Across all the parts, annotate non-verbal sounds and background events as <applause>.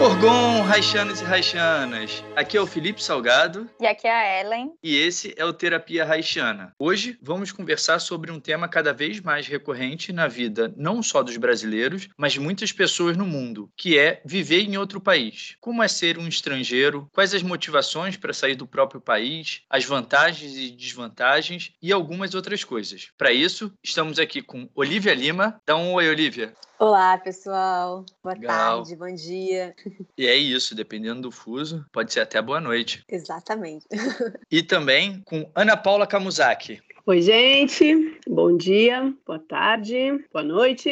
Orgon, Raixanos e Raixanas. Aqui é o Felipe Salgado E aqui é a Ellen. e esse é o Terapia Raixana. Hoje vamos conversar sobre um tema cada vez mais recorrente na vida não só dos brasileiros, mas de muitas pessoas no mundo, que é viver em outro país. Como é ser um estrangeiro? Quais as motivações para sair do próprio país? As vantagens e desvantagens e algumas outras coisas. Para isso, estamos aqui com Olivia Lima. Dá um oi, Olivia. Olá, pessoal. Boa Legal. tarde, bom dia. E é isso, dependendo do fuso, pode ser até boa noite. Exatamente. E também com Ana Paula Kamuzaki. Oi, gente. Bom dia, boa tarde, boa noite.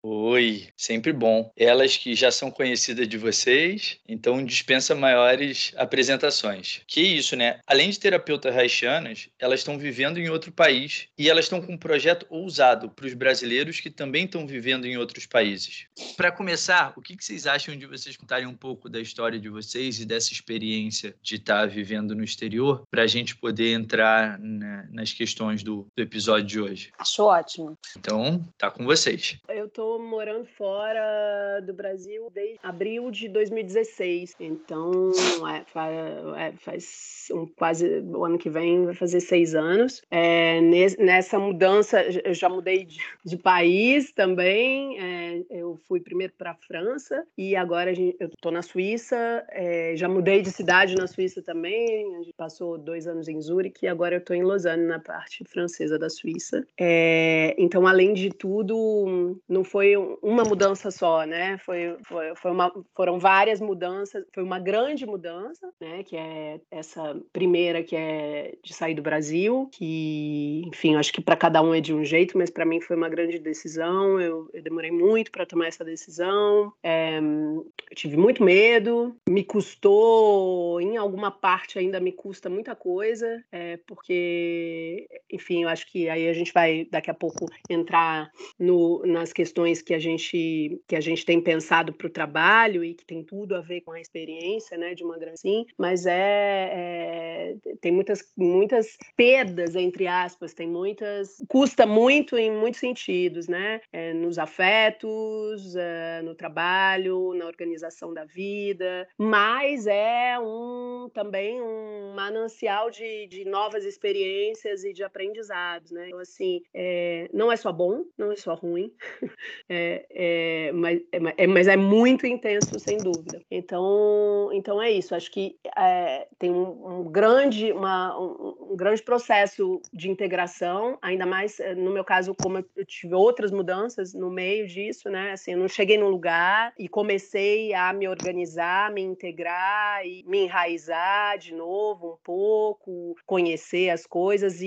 Oi, sempre bom. Elas que já são conhecidas de vocês, então dispensa maiores apresentações. Que isso, né? Além de terapeutas haitianas, elas estão vivendo em outro país e elas estão com um projeto ousado para os brasileiros que também estão vivendo em outros países. Para começar, o que vocês acham de vocês contarem um pouco da história de vocês e dessa experiência de estar vivendo no exterior, para a gente poder entrar na- nas questões do, do episódio de hoje? Acho ótimo. Então, tá com vocês. Eu tô morando fora do Brasil desde abril de 2016. Então, é, fa- é, faz um, quase o ano que vem vai fazer seis anos. É, nes- nessa mudança, eu já mudei de, de país também. É, eu fui primeiro para a França e agora a gente- eu tô na Suíça. É, já mudei de cidade na Suíça também. A gente passou dois anos em Zurique e agora eu tô em Lausanne, na parte francesa da Suíça. É, então, além de tudo, não foi um- uma mudança só, né? Foi, foi, foi uma, foram várias mudanças. Foi uma grande mudança, né? Que é essa primeira, que é de sair do Brasil, que, enfim, acho que para cada um é de um jeito, mas para mim foi uma grande decisão. Eu, eu demorei muito para tomar essa decisão. É, eu tive muito medo, me custou, em alguma parte ainda me custa muita coisa, é, porque, enfim, eu acho que aí a gente vai daqui a pouco entrar no, nas questões que a gente que a gente tem pensado para o trabalho e que tem tudo a ver com a experiência, né, de uma grande mas é, é tem muitas muitas perdas entre aspas, tem muitas custa muito em muitos sentidos, né, é, nos afetos, é, no trabalho, na organização da vida, mas é um também um manancial de, de novas experiências e de aprendizados, né? Então, assim, é, não é só bom, não é só ruim, <laughs> é, é, mas, é, ma- é- mas é muito intenso, sem dúvida. Então, então é isso. Acho que é, tem um, um grande, uma, um, um grande processo de integração, ainda mais eh, no meu caso, como eu tive outras mudanças no meio disso, né? Assim, eu não cheguei num lugar e comecei a me organizar, me integrar e me enraizar de novo um pouco, conhecer as coisas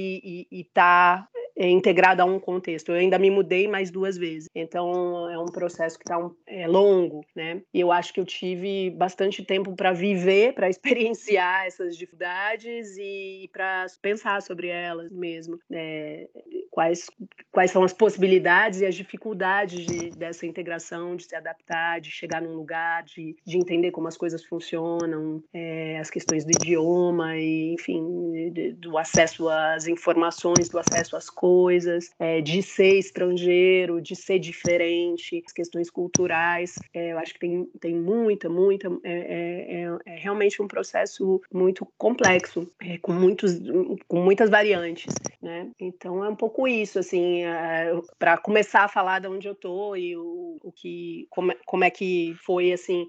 estar integrada a um contexto. Eu ainda me mudei mais duas vezes, então é um processo que está um, é longo, né? E eu acho que eu tive bastante tempo para viver, para <laughs> experienciar essas dificuldades e para pensar sobre elas mesmo, né? Quais quais são as possibilidades e as dificuldades de, dessa integração, de se adaptar, de chegar num lugar, de, de entender como as coisas funcionam, é, as questões do idioma, e, enfim, do acesso às informações, do acesso às coisas, é, de ser estrangeiro, de ser diferente, as questões culturais. É, eu acho que tem, tem muita, muita. É, é- é- é realmente um processo muito complexo, é, com, muitos, com muitas variantes. Né? Então é um pouco isso, assim, para começar a falar de onde eu tô e o, o que como, como é que foi assim,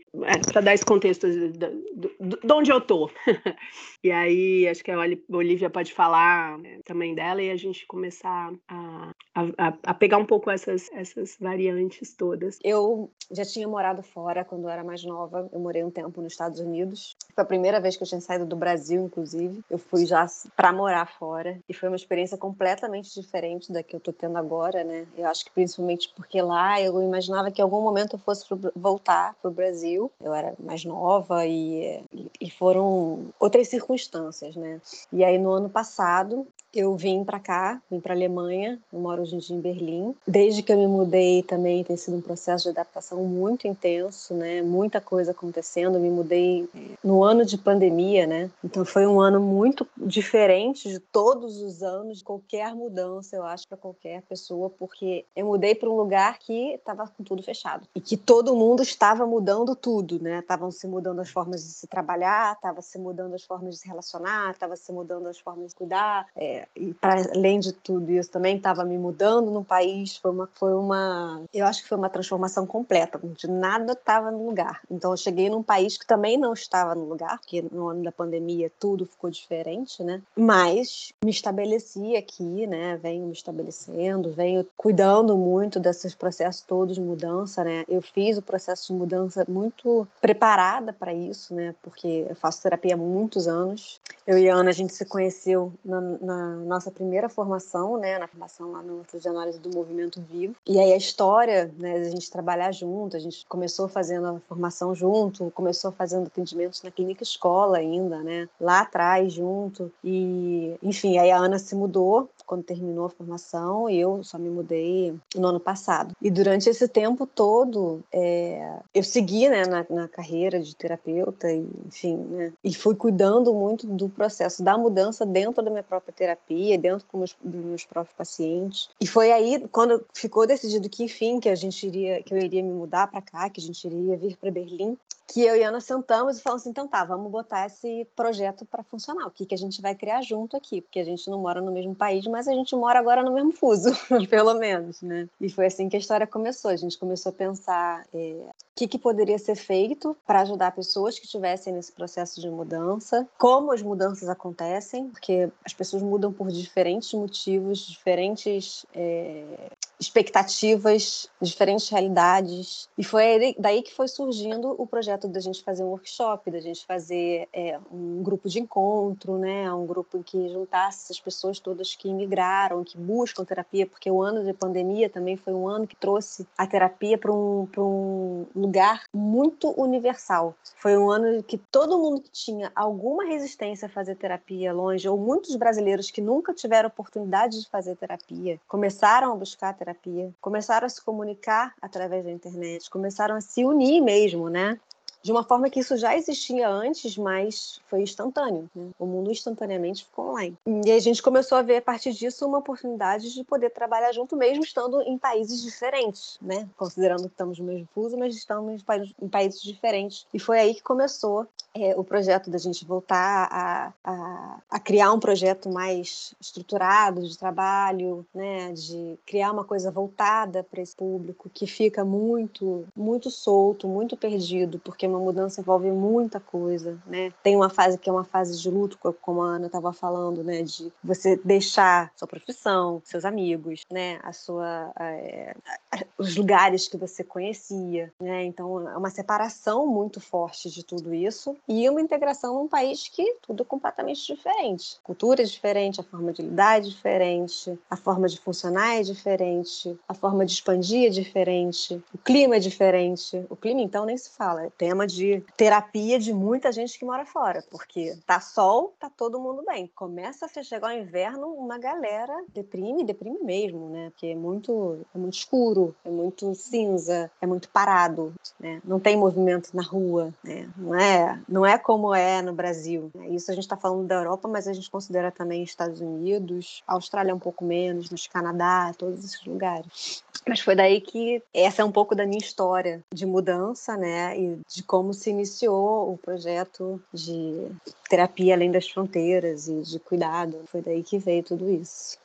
para dar esse contexto da- de onde eu tô. <laughs> e aí, acho que a Olivia pode falar né, também dela e a gente começar a, a, a, pegar um pouco essas, essas variantes todas. Eu já tinha morado fora quando eu era mais nova. Eu morei um tempo nos Estados Unidos. Foi a primeira vez que eu tinha saído do Brasil, inclusive. Eu fui já para morar fora e foi uma experiência completamente diferente da que eu tô tendo agora, né? Eu acho que principalmente porque lá eu imaginava que em algum momento eu fosse voltar pro Brasil. Eu era mais nova e, e foram outras circunstâncias, né? E aí no ano passado eu vim para cá, vim para Alemanha, eu moro hoje em dia em Berlim. Desde que eu me mudei também tem sido um processo de adaptação muito intenso, né? Muita coisa acontecendo. Eu me mudei eh, no ano de pandemia, né? Então foi um ano muito diferente de todos os anos, de qualquer mudança, eu acho, para qualquer pessoa, porque eu mudei para um lugar que estava com tudo fechado e que todo mundo estava mudando tudo, né? Estavam se mudando as formas de se trabalhar, estava se mudando as formas de se relacionar, estava se mudando as formas de cuidar. É, e para além de tudo isso também estava me mudando no país foi uma foi uma eu acho que foi uma transformação completa de nada estava no lugar. Então eu cheguei num país que também não estava no lugar porque no ano da pandemia tudo ficou diferente né? Mas me estabeleci aqui né? Venho me estabelecendo venho cuidando muito desses processos todos de mudança né? Eu fiz o processo de mudança muito preparada para isso né? Porque eu faço terapia há muitos anos. Eu e a Ana a gente se conheceu na, na nossa primeira formação, né, na formação lá no Núcleo de Análise do Movimento Vivo. E aí a história, né, a gente trabalhar junto, a gente começou fazendo a formação junto, começou fazendo atendimentos na clínica escola ainda, né, lá atrás junto. E, enfim, aí a Ana se mudou quando terminou a formação e eu só me mudei no ano passado. E durante esse tempo todo, é, eu segui né, na, na, carreira de terapeuta, e, enfim, né, e fui cuidando muito do processo da mudança dentro da minha própria terapia, dentro meus, dos meus próprios pacientes. E foi aí, quando ficou decidido que, enfim, que a gente iria, que eu iria me mudar para cá, que a gente iria vir para Berlim, que eu e Ana sentamos e falamos assim, então tá, vamos botar esse projeto para funcionar. O que, que a gente vai criar junto aqui? Porque a gente não mora no mesmo país, mas a gente mora agora no mesmo fuso, <laughs> pelo menos, né? E foi assim que a história começou. A gente começou a pensar é, o que, que poderia ser feito para ajudar pessoas que estivessem nesse processo de mudança, como as mudanças acontecem, porque as pessoas mudam por diferentes motivos, diferentes é, expectativas, diferentes realidades. E foi daí que foi surgindo o projeto da gente fazer um workshop, da gente fazer é, um grupo de encontro, né? Um grupo em que juntasse as pessoas todas que imigraram, que buscam terapia, porque o ano de pandemia também foi um ano que trouxe a terapia para um, um lugar muito universal. Foi um ano que todo mundo que tinha alguma resistência a fazer terapia longe, ou muitos brasileiros que nunca tiveram oportunidade de fazer terapia, começaram a buscar terapia terapia, começaram a se comunicar através da internet, começaram a se unir mesmo, né? de uma forma que isso já existia antes, mas foi instantâneo. Né? O mundo instantaneamente ficou online. E a gente começou a ver a partir disso uma oportunidade de poder trabalhar junto, mesmo estando em países diferentes, né? Considerando que estamos no mesmo fuso, mas estamos em, pa em países diferentes. E foi aí que começou é, o projeto da gente voltar a, a, a, criar um projeto mais estruturado de trabalho, né? De criar uma coisa voltada para esse público que fica muito, muito solto, muito perdido, porque uma mudança envolve muita coisa, né? Tem uma fase que é uma fase de luto, como a Ana estava falando, né? De você deixar sua profissão, seus amigos, né? A sua, é, os lugares que você conhecia, né? Então é uma separação muito forte de tudo isso e uma integração num país que tudo é completamente diferente, cultura é diferente, a forma de lidar é diferente, a forma de funcionar é diferente, a forma de expandir é diferente, o clima é diferente. O clima então nem se fala, é tema tema de terapia de muita gente que mora fora, porque tá sol, tá todo mundo bem. Começa a chegar o inverno, uma galera deprime, deprime mesmo, né? Porque é muito, é muito escuro, é muito cinza, é muito parado, né? Não tem movimento na rua, né? Não é, não é como é no Brasil. Né? Isso a gente está falando da Europa, mas a gente considera também Estados Unidos, Austrália um pouco menos, mas Canadá, todos esses lugares. Mas foi daí que essa é um pouco da minha história de mudança, né? E de como se iniciou o projeto de terapia além das fronteiras e de cuidado. Foi daí que veio tudo isso.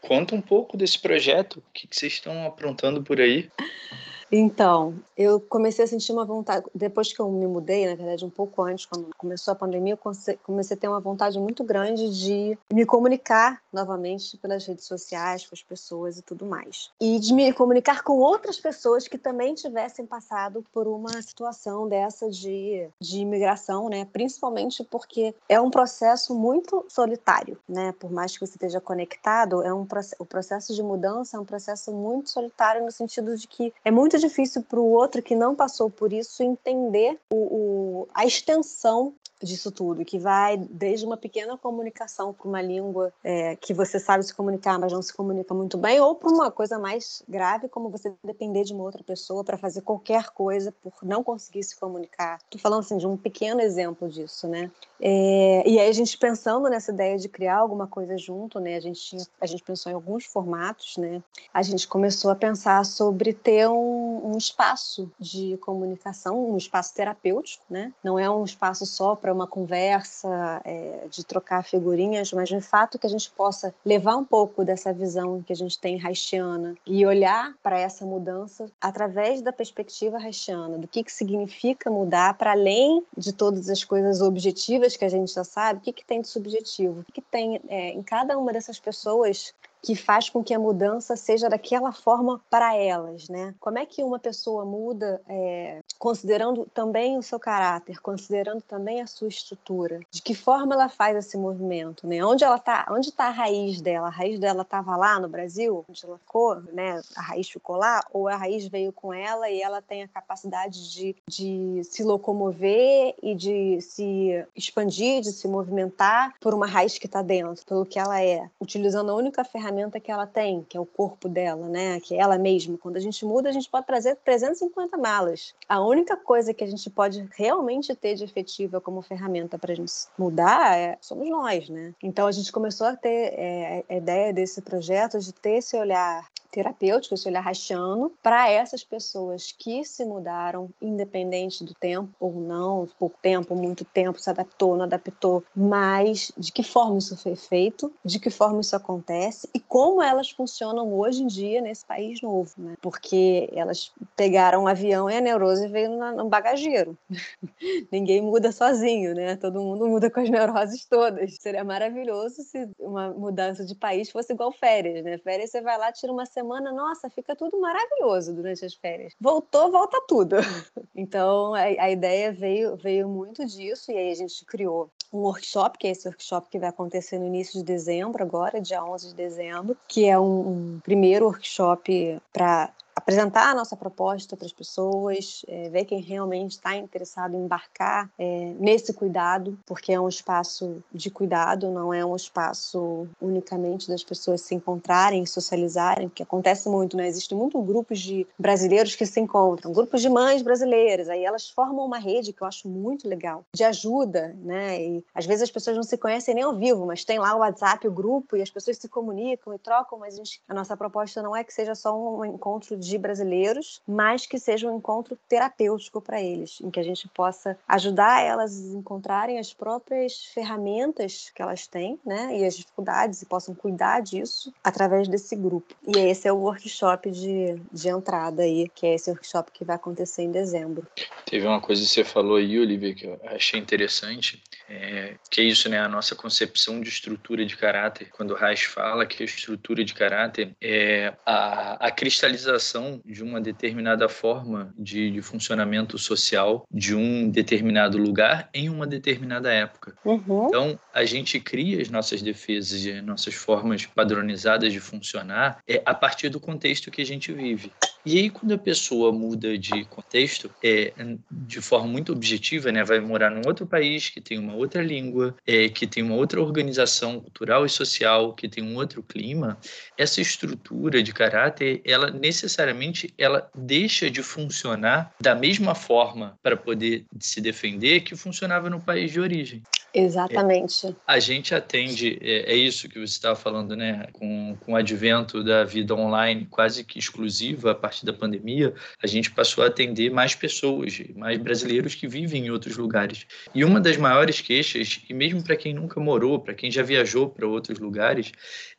Conta um pouco desse projeto, o que vocês estão aprontando por aí. <laughs> Então, eu comecei a sentir uma vontade, depois que eu me mudei, na verdade, um pouco antes, quando começou a pandemia, eu comecei a ter uma vontade muito grande de me comunicar novamente pelas redes sociais, com as pessoas e tudo mais. E de me comunicar com outras pessoas que também tivessem passado por uma situação dessa de, de imigração, né? Principalmente porque é um processo muito solitário, né? Por mais que você esteja conectado, é um o processo de mudança é um processo muito solitário no sentido de que é muito difícil para o outro que não passou por isso entender o, o, a extensão disso tudo, que vai desde uma pequena comunicação para uma língua é, que você sabe se comunicar, mas não se comunica muito bem, ou para uma coisa mais grave, como você depender de uma outra pessoa para fazer qualquer coisa por não conseguir se comunicar. Estou falando assim de um pequeno exemplo disso, né? É, e aí a gente pensando nessa ideia de criar alguma coisa junto, né? A gente tinha, a gente pensou em alguns formatos, né? A gente começou a pensar sobre ter um, um espaço de comunicação, um espaço terapêutico, né? Não é um espaço só para uma conversa, é, de trocar figurinhas, mas de fato que a gente possa levar um pouco dessa visão que a gente tem haitiana e olhar para essa mudança através da perspectiva haitiana, do que, que significa mudar para além de todas as coisas objetivas que a gente já sabe, o que, que tem de subjetivo, o que, que tem é, em cada uma dessas pessoas que faz com que a mudança seja daquela forma para elas, né? Como é que uma pessoa muda, é, considerando também o seu caráter, considerando também a sua estrutura? De que forma ela faz esse movimento, né? Onde ela tá? Onde está a raiz dela? A raiz dela estava lá no Brasil, onde ela ficou, né? A raiz ficou lá, ou a raiz veio com ela e ela tem a capacidade de, de se locomover e de se expandir, de se movimentar por uma raiz que está dentro, pelo que ela é, utilizando a única ferramenta que ela tem, que é o corpo dela, né? Que é ela mesma. Quando a gente muda, a gente pode trazer 350 malas. A única coisa que a gente pode realmente ter de efetiva como ferramenta para a gente mudar é, somos nós, né? Então a gente começou a ter é, a ideia desse projeto de ter esse olhar terapêutico, esse olhar rachando, para essas pessoas que se mudaram, independente do tempo ou não, pouco tempo, muito tempo, se adaptou, não adaptou, mas de que forma isso foi feito, de que forma isso acontece e como elas funcionam hoje em dia nesse país novo, né? Porque elas pegaram um avião e a neurose veio no bagageiro. <laughs> Ninguém muda sozinho, né? Todo mundo muda com as neuroses todas. Seria maravilhoso se uma mudança de país fosse igual férias, né? Férias você vai lá, tira uma semana semana, nossa, fica tudo maravilhoso durante as férias. Voltou, volta tudo. <laughs> Então, a, a ideia veio, veio muito disso, e aí a gente criou um workshop, que é esse workshop que vai acontecer no início de dezembro, agora, dia 11 de dezembro, que é um, um primeiro workshop para apresentar a nossa proposta para as pessoas, é, ver quem realmente está interessado em embarcar é, nesse cuidado, porque é um espaço de cuidado, não é um espaço unicamente das pessoas se encontrarem, socializarem, que acontece muito, né? Existem muitos grupos de brasileiros que se encontram, grupos de mães brasileiras, aí elas formam uma rede que eu acho muito legal, de ajuda, né? E às vezes as pessoas não se conhecem nem ao vivo, mas tem lá o WhatsApp, o grupo, e as pessoas se comunicam e trocam, mas a, gente, a nossa proposta não é que seja só um encontro de brasileiros, mas que seja um encontro terapêutico para eles, em que a gente possa ajudar elas a encontrarem as próprias ferramentas que elas têm, né, e as dificuldades e possam cuidar disso através desse grupo. E esse é o workshop de, de entrada aí, que é esse workshop que vai acontecer em dezembro. Teve uma coisa que você falou aí, Olivia, que eu achei interessante, é, que é isso, né, a nossa concepção de estrutura de caráter. Quando o Reich fala que a estrutura de caráter é a, a cristalização de uma determinada forma de, de, funcionamento social de um determinado lugar em uma determinada época. Uhum. Então, a gente cria as nossas defesas e as nossas formas padronizadas de funcionar é, a partir do contexto que a gente vive. E aí, quando a pessoa muda de contexto, é, de forma muito objetiva, né, vai morar num outro país que tem uma outra língua, é, que tem uma outra organização cultural e social, que tem um outro clima, essa estrutura de caráter, ela necessariamente ela deixa de funcionar da mesma forma para poder se defender que funcionava no país de origem. Exatamente. É, a gente atende, é, é, isso que você estava falando, né? Com, com o advento da vida online quase que exclusiva a partir da pandemia, a gente passou a atender mais pessoas, mais brasileiros que vivem em outros lugares. E uma das maiores queixas, e mesmo para quem nunca morou, para quem já viajou para outros lugares,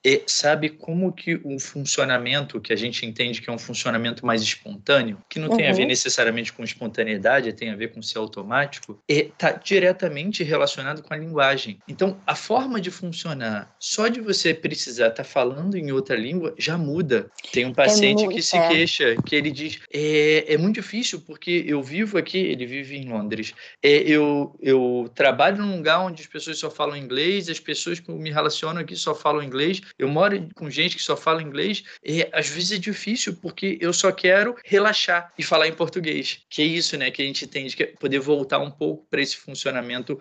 é sabe como que o funcionamento que a gente entende que é um funcionamento mais espontâneo, que não uhum. tem a ver uhum. necessariamente com espontaneidade, tem a ver com ser automático, está é, diretamente relacionado com a linguagem. Então, a forma de funcionar, só de você precisar estar tá falando em outra língua, já muda. Tem um é paciente é muito, que se queixa, que ele diz: é, é muito difícil porque eu vivo aqui, ele vive em Londres, é, eu, eu trabalho num lugar onde as pessoas só falam inglês, as pessoas que me relacionam aqui só falam inglês, eu moro com gente que só fala inglês, e às vezes é difícil porque eu só quero relaxar e falar em português. Que é isso, né? Que a gente tem que poder voltar um pouco para esse funcionamento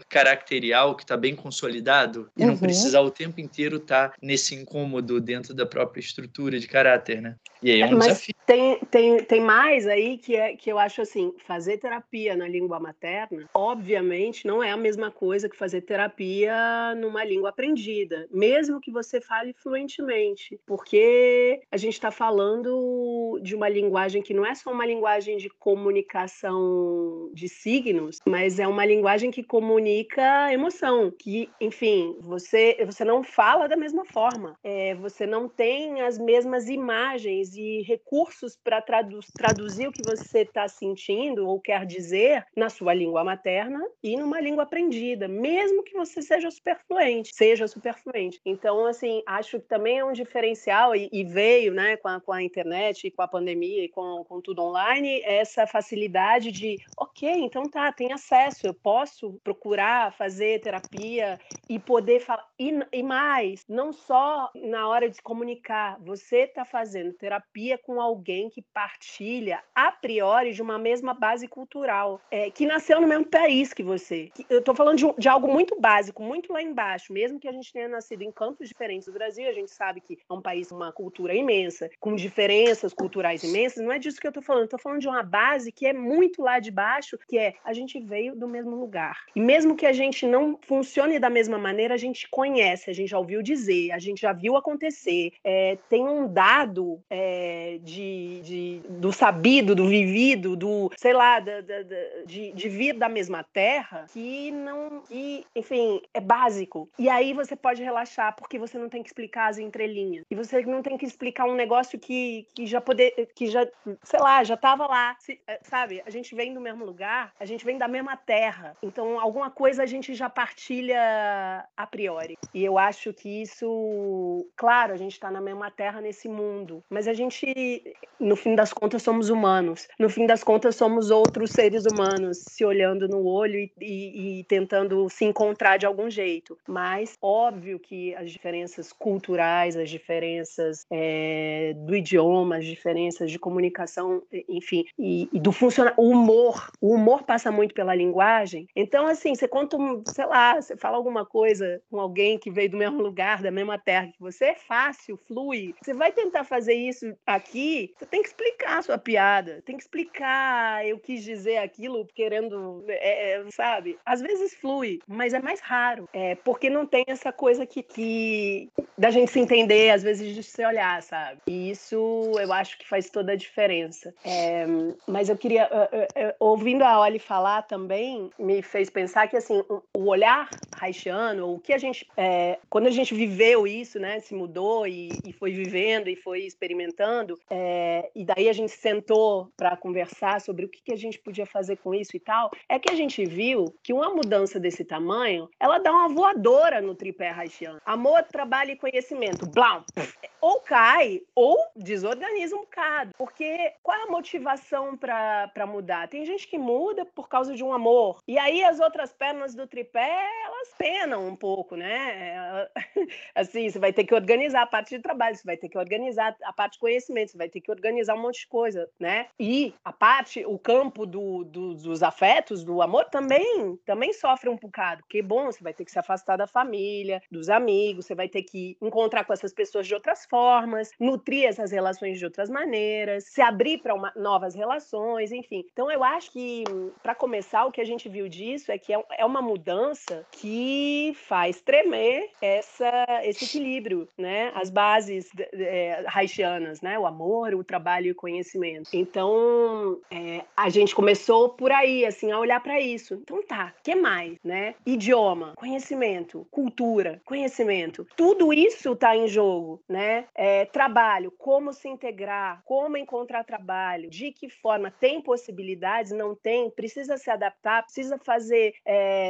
caracterial que está bem consolidado e uhum. não precisar o tempo inteiro estar tá nesse incômodo dentro da própria estrutura de caráter, né? E aí é um Mas desafio. Tem, tem, tem mais aí que, é, que eu acho assim: fazer terapia na língua materna, obviamente, não é a mesma coisa que fazer terapia numa língua aprendida, mesmo que você fale fluentemente, porque a gente está falando de uma linguagem que não é só uma linguagem de comunicação de signos, mas é uma linguagem que comunica emoção, que, enfim, você, você não fala da mesma forma, é, você não tem as mesmas imagens e recursos para tradu traduzir o que você está sentindo ou quer dizer na sua língua materna e numa língua aprendida, mesmo que você seja superfluente, seja superfluente. Então, assim, acho que também é um diferencial e, e veio, né, com a, com a internet e com a pandemia e com, com tudo online, essa facilidade de, ok, então tá, tem acesso, eu posso procurar fazer terapia e poder falar. E, e mais, não só na hora de comunicar, você está fazendo terapia com alguém que partilha a priori de uma mesma base cultural, é, que nasceu no mesmo país que você. Eu estou falando de, de, algo muito básico, muito lá embaixo, mesmo que a gente tenha nascido em campos diferentes do Brasil, a gente sabe que é um país com uma cultura imensa, com diferenças culturais imensas. Não é disso que eu estou falando. Estou falando de uma base que é muito lá de baixo, que é a gente veio do mesmo lugar. E mesmo que a gente não funcione da mesma maneira, a gente conhece, a gente já ouviu dizer, a gente já viu acontecer. É, tem um dado é, de, de, do sabido, do vivido, do, sei lá, da, da, da, de, de vir da mesma terra, que não, que, enfim, é básico. E aí você pode relaxar, porque você não tem que explicar as entrelinhas. E você não tem que explicar um negócio que, que já poder, que já, sei lá, já estava lá, eh, sabe? A gente vem do mesmo lugar, a gente vem da mesma terra. Então, alguma coisa a gente já partilha a priori. E eu acho que isso, claro, a gente está na mesma terra nesse mundo, mas a gente, no fim das contas, somos humanos. No fim das contas, somos outros seres humanos se olhando no olho e, e, e tentando se encontrar de algum jeito. Mas, óbvio que as diferenças culturais, as diferenças é, do idioma, as diferenças de comunicação, enfim, e, e do funcionar, o humor, o humor passa muito pela linguagem. Então, assim, você conta, sei lá, você fala alguma coisa com alguém que veio do mesmo lugar, da mesma terra que você, é fácil, flui. Você vai tentar fazer isso aqui, você tem que explicar a sua piada, tem que explicar eu quis dizer aquilo querendo, é, é, sabe? Às vezes flui, mas é mais raro, é, porque não tem essa coisa que, que da gente se entender, às vezes de se olhar, sabe? E isso eu acho que faz toda a diferença. É, mas eu queria, ouvindo a Oli falar também, me fez pensar que assim, o olhar haitiano, o que a gente, é, quando a gente viveu isso, né, se mudou e, e foi vivendo e foi experimentando, é, e daí a gente sentou para conversar sobre o que, que a gente podia fazer com isso e tal, é que a gente viu que uma mudança desse tamanho, ela dá uma voadora no tripé haitiano. Amor, trabalho e conhecimento, blau, ou cai ou desorganiza um bocado. Porque qual é a motivação para mudar? Tem gente que muda por causa de um amor. E aí as outras pernas do tripé, elas penam um pouco, né? <laughs> Assim, você vai ter que organizar a parte de trabalho, você vai ter que organizar a parte de conhecimento, você vai ter que organizar um monte de coisa, né? E a parte, o campo do, do, dos afetos, do amor, também, também sofre um bocado. Porque, bom, você vai ter que se afastar da família, dos amigos, você vai ter que encontrar com essas pessoas de outras formas, nutrir essas relações de outras maneiras, se abrir para novas relações, enfim. Então eu acho que, para começar, o que a gente viu disso é que é, é uma mudança que faz tremer essa, esse equilíbrio, né? As bases é, haitianas, né? O amor, o trabalho e o conhecimento. Então, é, a gente começou por aí, assim, a olhar para isso. Então tá, que mais, né? Idioma, conhecimento, cultura, conhecimento. Tudo isso está em jogo, né? É, trabalho, como se integrar, como encontrar trabalho, de que forma tem possibilidades, não tem, precisa se adaptar, precisa fazer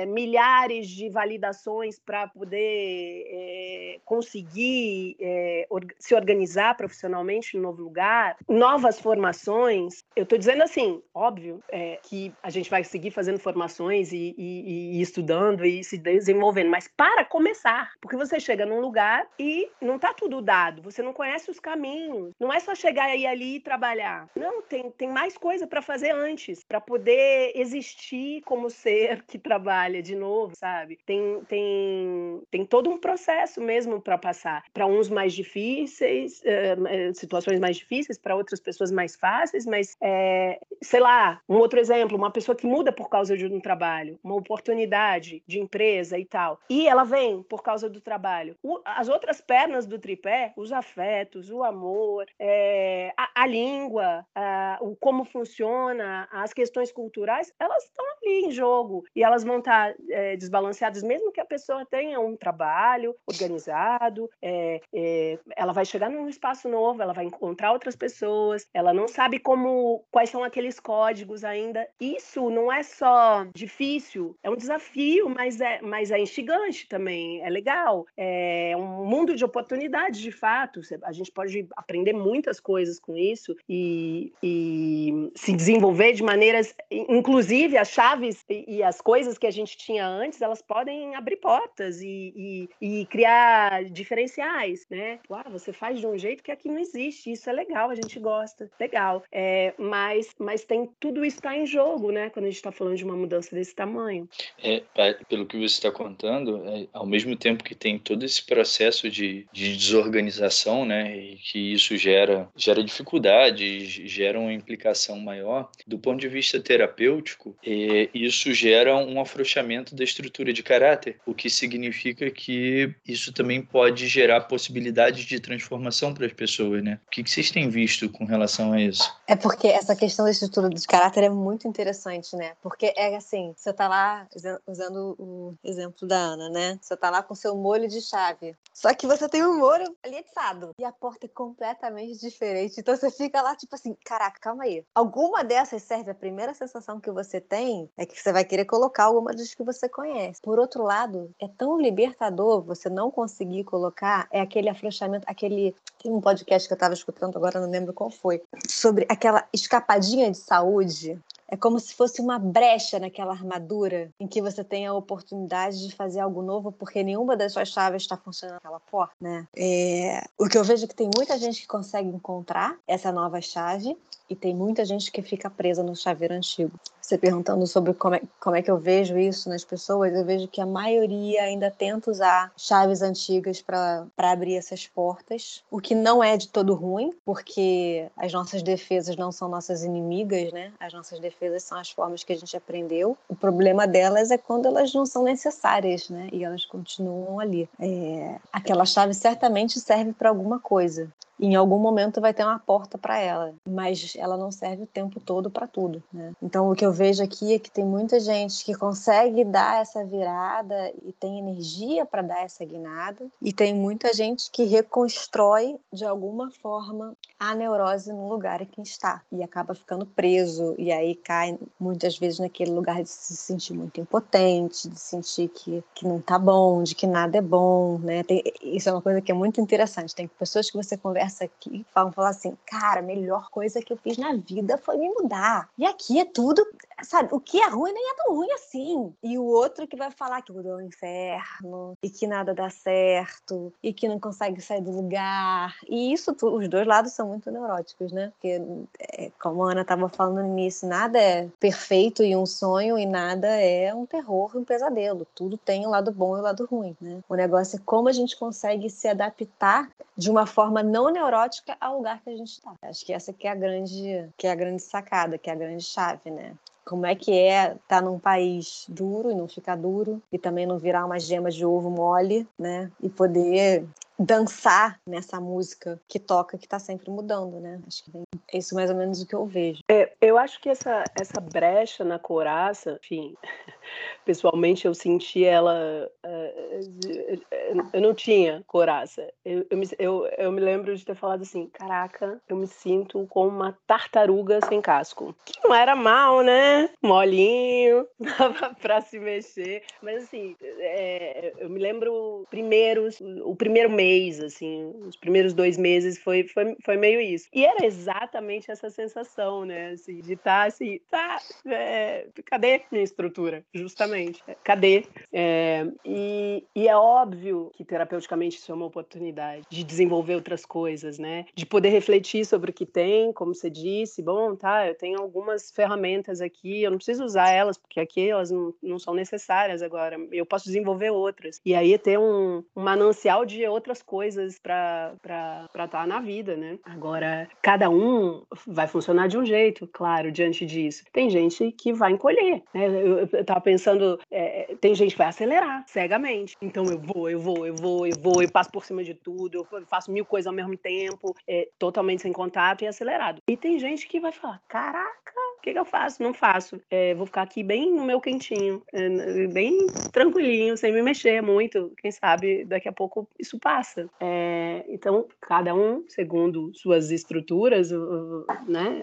milhares de validações para poder é, conseguir é, se organizar profissionalmente no novo lugar, novas formações. Eu estou dizendo assim, óbvio, é, que a gente vai seguir fazendo formações e, e, e, estudando e se desenvolvendo, mas para começar, porque você chega num lugar e não está tudo dado, você não conhece os caminhos, não é só chegar e ali e trabalhar. Não, tem, tem mais coisa para fazer antes, para poder existir como ser <laughs> que trabalha de novo, sabe? Tem, tem, tem todo um processo mesmo para passar. Para uns mais difíceis, uh, situações mais difíceis, para outras pessoas mais fáceis, mas, é, sei lá, um outro exemplo, uma pessoa que muda por causa de um trabalho, uma oportunidade de empresa e tal, e ela vem por causa do trabalho. O, as outras pernas do tripé, os afetos, o amor, é, a, a, língua, a, o como funciona, as questões culturais, elas estão ali em jogo e elas vão estar é, desbalanceadas, mesmo que a pessoa tenha um trabalho organizado, é, é, ela vai chegar num espaço novo, ela vai encontrar outras pessoas, ela não sabe como quais são aqueles códigos ainda. Isso não é só difícil, é um desafio, mas é, mas é instigante também, é legal, é um mundo de oportunidades de fato. A gente pode aprender muitas coisas com isso e, e se desenvolver de maneiras, inclusive as chaves e, e, as coisas que a gente tinha antes, elas podem abrir portas e, e, e criar diferenciais, né? Uau, você faz de um jeito que aqui não existe, isso é legal, a gente gosta, legal. É, mas, mas tem tudo isso está em jogo, né? Quando a gente está falando de uma mudança desse tamanho. É, pelo que você está contando, é, ao mesmo tempo que tem todo esse processo de, de desorganização, né? E que isso gera, gera dificuldades, gera uma implicação maior, do ponto de vista terapêutico, é, isso gera um afrouxamento da estrutura de caráter, o que significa que isso também pode gerar possibilidades de transformação para as pessoas, né? O que, vocês têm visto com relação a isso? É porque essa questão da estrutura de caráter é muito interessante, né? Porque é assim, você tá lá, usando o exemplo da Ana, né? Você tá lá com seu molho de chave. Só que você tem um molho ali atiçado. E a porta é completamente diferente. Então você fica lá, tipo assim, caraca, calma aí. Alguma dessas serve? A primeira sensação que você tem é que você vai querer colocar alguma das que você conhece. Por outro lado, é tão libertador você não conseguir colocar, é aquele afrouxamento, aquele. Tem um podcast que eu tava escutando agora, não lembro qual foi, sobre aquela escapadinha de saúde é como se fosse uma brecha naquela armadura em que você tem a oportunidade de fazer algo novo porque nenhuma das suas chaves está funcionando naquela porta, né? É... O que eu vejo é que tem muita gente que consegue encontrar essa nova chave e tem muita gente que fica presa no chaveiro antigo. Você perguntando sobre como é, como é que eu vejo isso nas pessoas, eu vejo que a maioria ainda tenta usar chaves antigas para abrir essas portas, o que não é de todo ruim, porque as nossas defesas não são nossas inimigas, né? As nossas defesas são as formas que a gente aprendeu. O problema delas é quando elas não são necessárias, né? E elas continuam ali. É... Aquela chave certamente serve para alguma coisa em algum momento vai ter uma porta para ela, mas ela não serve o tempo todo para tudo. Né? Então, o que eu vejo aqui é que tem muita gente que consegue dar essa virada e tem energia para dar essa guinada, e tem muita gente que reconstrói de alguma forma a neurose no lugar em que está e acaba ficando preso, e aí cai muitas vezes naquele lugar de se sentir muito impotente, de sentir que, que não tá bom, de que nada é bom. Né? Tem, isso é uma coisa que é muito interessante. Tem pessoas que você conversa aqui vão falar assim, cara, a melhor coisa que eu fiz na vida foi me mudar. E aqui é tudo sabe, o que é ruim nem é tão ruim assim. E o outro que vai falar que o é um inferno e que nada dá certo e que não consegue sair do lugar. E isso, os dois lados são muito neuróticos, né? Porque, é, como a Ana estava falando no início, nada é perfeito e um sonho e nada é um terror e um pesadelo. Tudo tem o lado bom e o lado ruim, né? O negócio é como a gente consegue se adaptar de uma forma não neurótica ao lugar que a gente está. Acho que essa que é a grande, que é a grande sacada, que é a grande chave, né? Como é que é estar tá num país duro e não ficar duro e também não virar uma gema de ovo mole, né? E poder dançar nessa música que toca, que está sempre mudando, né? Acho que é isso mais ou menos o que eu vejo. É, eu acho que essa, essa brecha na coraça, enfim, <laughs> pessoalmente eu senti ela. Uh, eu não tinha coraça. Eu, eu, me, eu, eu me lembro de ter falado assim: caraca, eu me sinto como uma tartaruga sem casco. Que não era mal, né? Molinho, <laughs> dava pra se mexer. Mas assim, é, eu me lembro primeiros, o primeiro mês, assim, os primeiros dois meses foi, foi, foi meio isso. E era exatamente essa sensação, né? Assim, de estar tá, assim, tá, é, cadê minha estrutura? Justamente. Cadê? É, e, e, é óbvio que terapeuticamente isso é uma oportunidade de desenvolver outras coisas, né? De poder refletir sobre o que tem, como você disse, bom, tá, eu tenho algumas ferramentas aqui, eu não preciso usar elas, porque aqui elas não, não são necessárias agora, eu posso desenvolver outras. E aí ter um, um manancial de outras coisas para estar tá na vida, né? Agora, cada um vai funcionar de um jeito, claro, diante disso. Tem gente que vai encolher, né? Eu, eu tava pensando, é, tem gente que vai acelerar cegamente. Então eu vou, eu vou, eu vou, eu vou, eu passo por cima de tudo, eu faço mil coisas ao mesmo tempo, é, totalmente sem contato e acelerado. E tem gente que vai falar: caraca, o que, que eu faço? Não faço. É, vou ficar aqui bem no meu quentinho, é, bem tranquilinho, sem me mexer muito. Quem sabe daqui a pouco isso passa. É, então, cada um, segundo suas estruturas, né,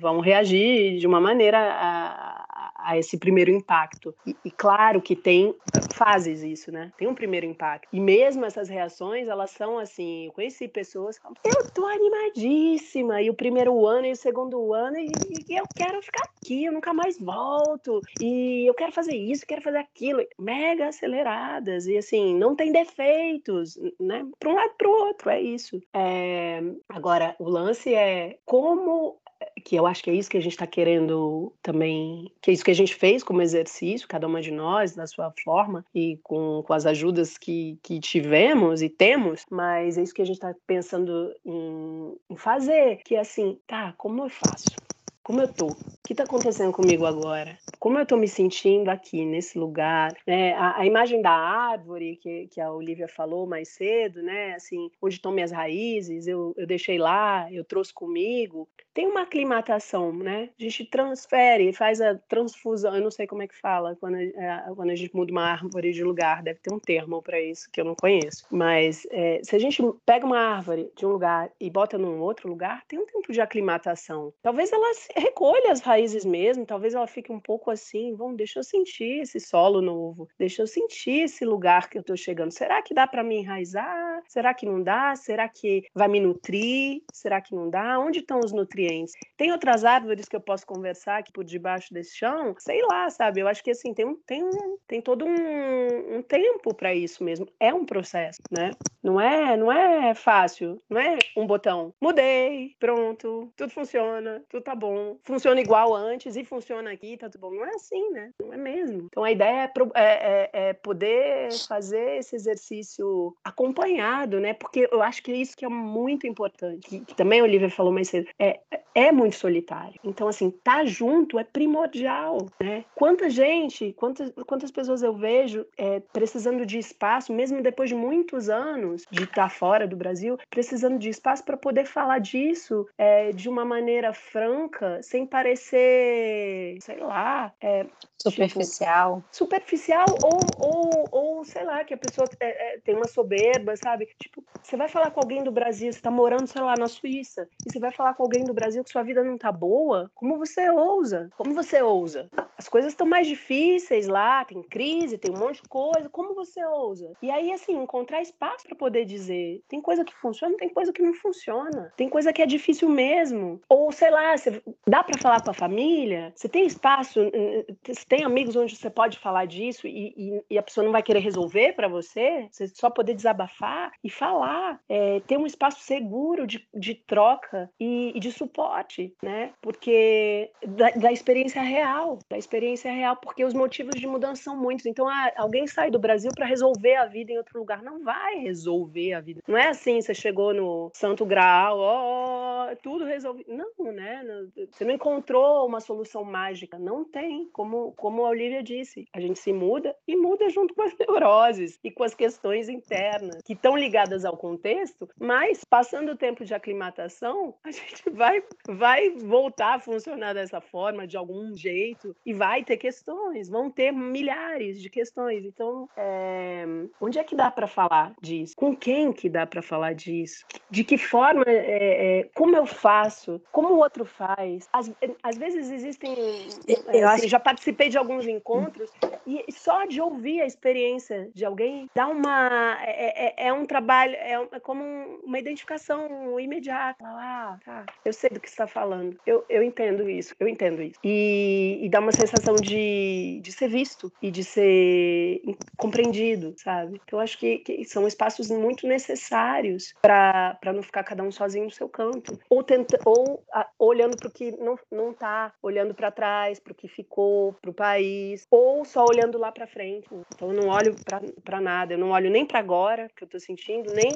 vão reagir de uma maneira a, a esse primeiro impacto. E, e, claro que tem fases isso, né? Tem um primeiro impacto. E mesmo essas reações, elas são assim, eu conheci pessoas, eu tô animadíssima, e o primeiro ano e o segundo ano, e, e eu quero ficar aqui, eu nunca mais volto, e eu quero fazer isso, quero fazer aquilo, mega aceleradas, e assim, não tem defeitos, né? Para um lado para o outro, é isso. É... Agora, o lance é como que eu acho que é isso que a gente está querendo também, que é isso que a gente fez como exercício, cada uma de nós, da sua forma, e com, com as ajudas que, que tivemos e temos, mas é isso que a gente está pensando em, em fazer, que é assim, tá, como eu faço? Como eu tô? O que está acontecendo comigo agora? Como eu estou me sentindo aqui, nesse lugar? É, a, a, imagem da árvore que, que a Olivia falou mais cedo, né? Assim, onde estão minhas raízes, eu, eu deixei lá, eu trouxe comigo. Tem uma aclimatação, né? A gente transfere, faz a transfusão, eu não sei como é que fala, quando, é, quando a gente muda uma árvore de lugar, deve ter um termo para isso que eu não conheço. Mas é, se a gente pega uma árvore de um lugar e bota num outro lugar, tem um tempo de aclimatação. Talvez ela recolha as raízes mesmo, talvez ela fique um pouco assim, vamos, deixa eu sentir esse solo novo, deixa eu sentir esse lugar que eu estou chegando. Será que dá para me enraizar? Será que não dá? Será que vai me nutrir? Será que não dá? Onde estão os nutrientes? Tem outras árvores que eu posso conversar aqui por debaixo desse chão? Sei lá, sabe? Eu acho que assim, tem, um, tem, um, tem todo um, um tempo para isso mesmo. É um processo, né? Não é, não é fácil, não é um botão. Mudei, pronto, tudo funciona, tudo tá bom funciona igual antes e funciona aqui, tá tudo bom. Não é assim, né? Não é mesmo. Então a ideia é, é, é, é poder fazer esse exercício acompanhado, né? Porque eu acho que isso que é muito importante, que, que também a Olivia falou mais cedo, é, é muito solitário. Então, assim, tá junto é primordial, né? Quanta gente, quantas, quantas pessoas eu vejo é, precisando de espaço, mesmo depois de muitos anos de estar fora do Brasil, precisando de espaço para poder falar disso é, de uma maneira franca, sem parecer, sei lá, é, superficial. Tipo, superficial ou, ou, ou sei lá, que a pessoa é, é, tem uma soberba, sabe? Tipo, você vai falar com alguém do Brasil, você tá morando, sei lá, na Suíça, e você vai falar com alguém do Brasil que sua vida não tá boa, como você ousa? Como você ousa? As coisas estão mais difíceis lá, tem crise, tem um monte de coisa, como você ousa? E aí, assim, encontrar espaço para poder dizer, tem coisa que funciona, tem coisa que não funciona, tem coisa que é difícil mesmo. Ou, sei lá, você, dá para falar com a família? Você tem espaço, você tem amigos onde você pode falar disso e, e, e a pessoa não vai querer resolver para você? Você só poder desabafar e falar, é, ter um espaço seguro de, de troca e, e de suporte, né? Porque da, da, experiência real, da experiência real, porque os motivos de mudança são muitos. Então, ah, alguém sai do Brasil para resolver a vida em outro lugar, não vai resolver a vida. Não é assim, você chegou no Santo Graal, ó, oh, tudo resolvido. Não, né? Você não encontrou uma solução mágica, não tem. Como, como a Olivia disse, a gente se muda e muda junto com as <laughs> neuroses e com as questões internas que estão ligadas ao contexto, mas passando o tempo de aclimatação, <laughs> a gente vai, vai voltar a funcionar dessa forma, de algum jeito, e vai ter questões, vão ter milhares de questões. Então, é... onde é que dá para falar disso? Com quem que dá para falar disso? De que forma, é, é, como eu faço? Como o outro faz? Às, às vezes existem. Eu assim, acho... Já participei de alguns encontros e só de ouvir a experiência de alguém dá uma. É, é, é um trabalho, é, é como uma identificação imediata. Ah, tá, eu sei do que está falando. Eu, eu entendo isso, eu entendo isso. E, e dá uma sensação de, de ser visto e de ser compreendido, sabe? Então, eu acho que, que são espaços muito necessários para não ficar cada um sozinho no seu canto. Ou, tenta, ou a, olhando para o que não, não tá, olhando para trás, para o que ficou, para o país, ou só olhando lá para frente. Então, eu não olho para nada, eu não olho nem para agora, que eu estou sentindo, nem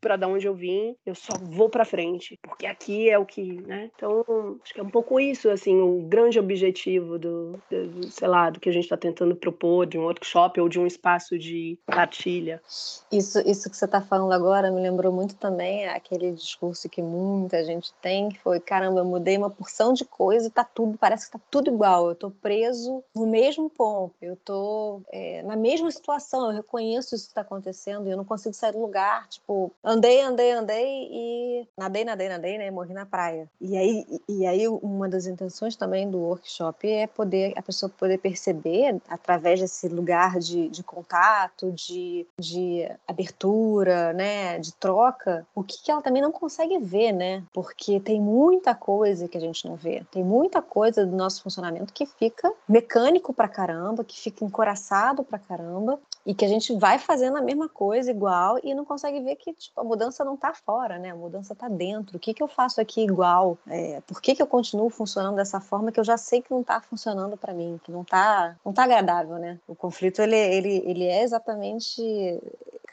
para da onde eu vim, eu só vou para frente, porque aqui é o que, né? Então, acho que é um pouco isso, assim, o grande objetivo do, do sei lá, do que a gente está tentando propor, de um workshop ou de um espaço de partilha. Isso, isso que você está falando agora me lembrou muito também aquele discurso que muita gente tem, que foi, caramba, eu mudei uma porção de coisa e tá tudo, parece que tá tudo igual, eu tô preso no mesmo ponto, eu tô é, na mesma situação, eu reconheço isso que está acontecendo e eu não consigo sair do lugar, tipo, andei, andei, andei e nadei, nadei, nadei, né, morri na praia. E aí, e aí uma das intenções também do workshop é poder, a pessoa poder perceber, através desse lugar de, de contato, de, de abertura, né, de troca, o que, que ela também não consegue ver, né, porque tem muita coisa que a gente não vê, tem muita coisa do nosso funcionamento que fica mecânico pra caramba, que fica encoraçado pra caramba, e que a gente vai fazendo a mesma coisa igual e não consegue ver que tipo, a mudança não está fora, né? A mudança está dentro. O que, que eu faço aqui igual? É, por que, que eu continuo funcionando dessa forma que eu já sei que não está funcionando para mim, que não está não tá agradável, né? O conflito ele, ele, ele é exatamente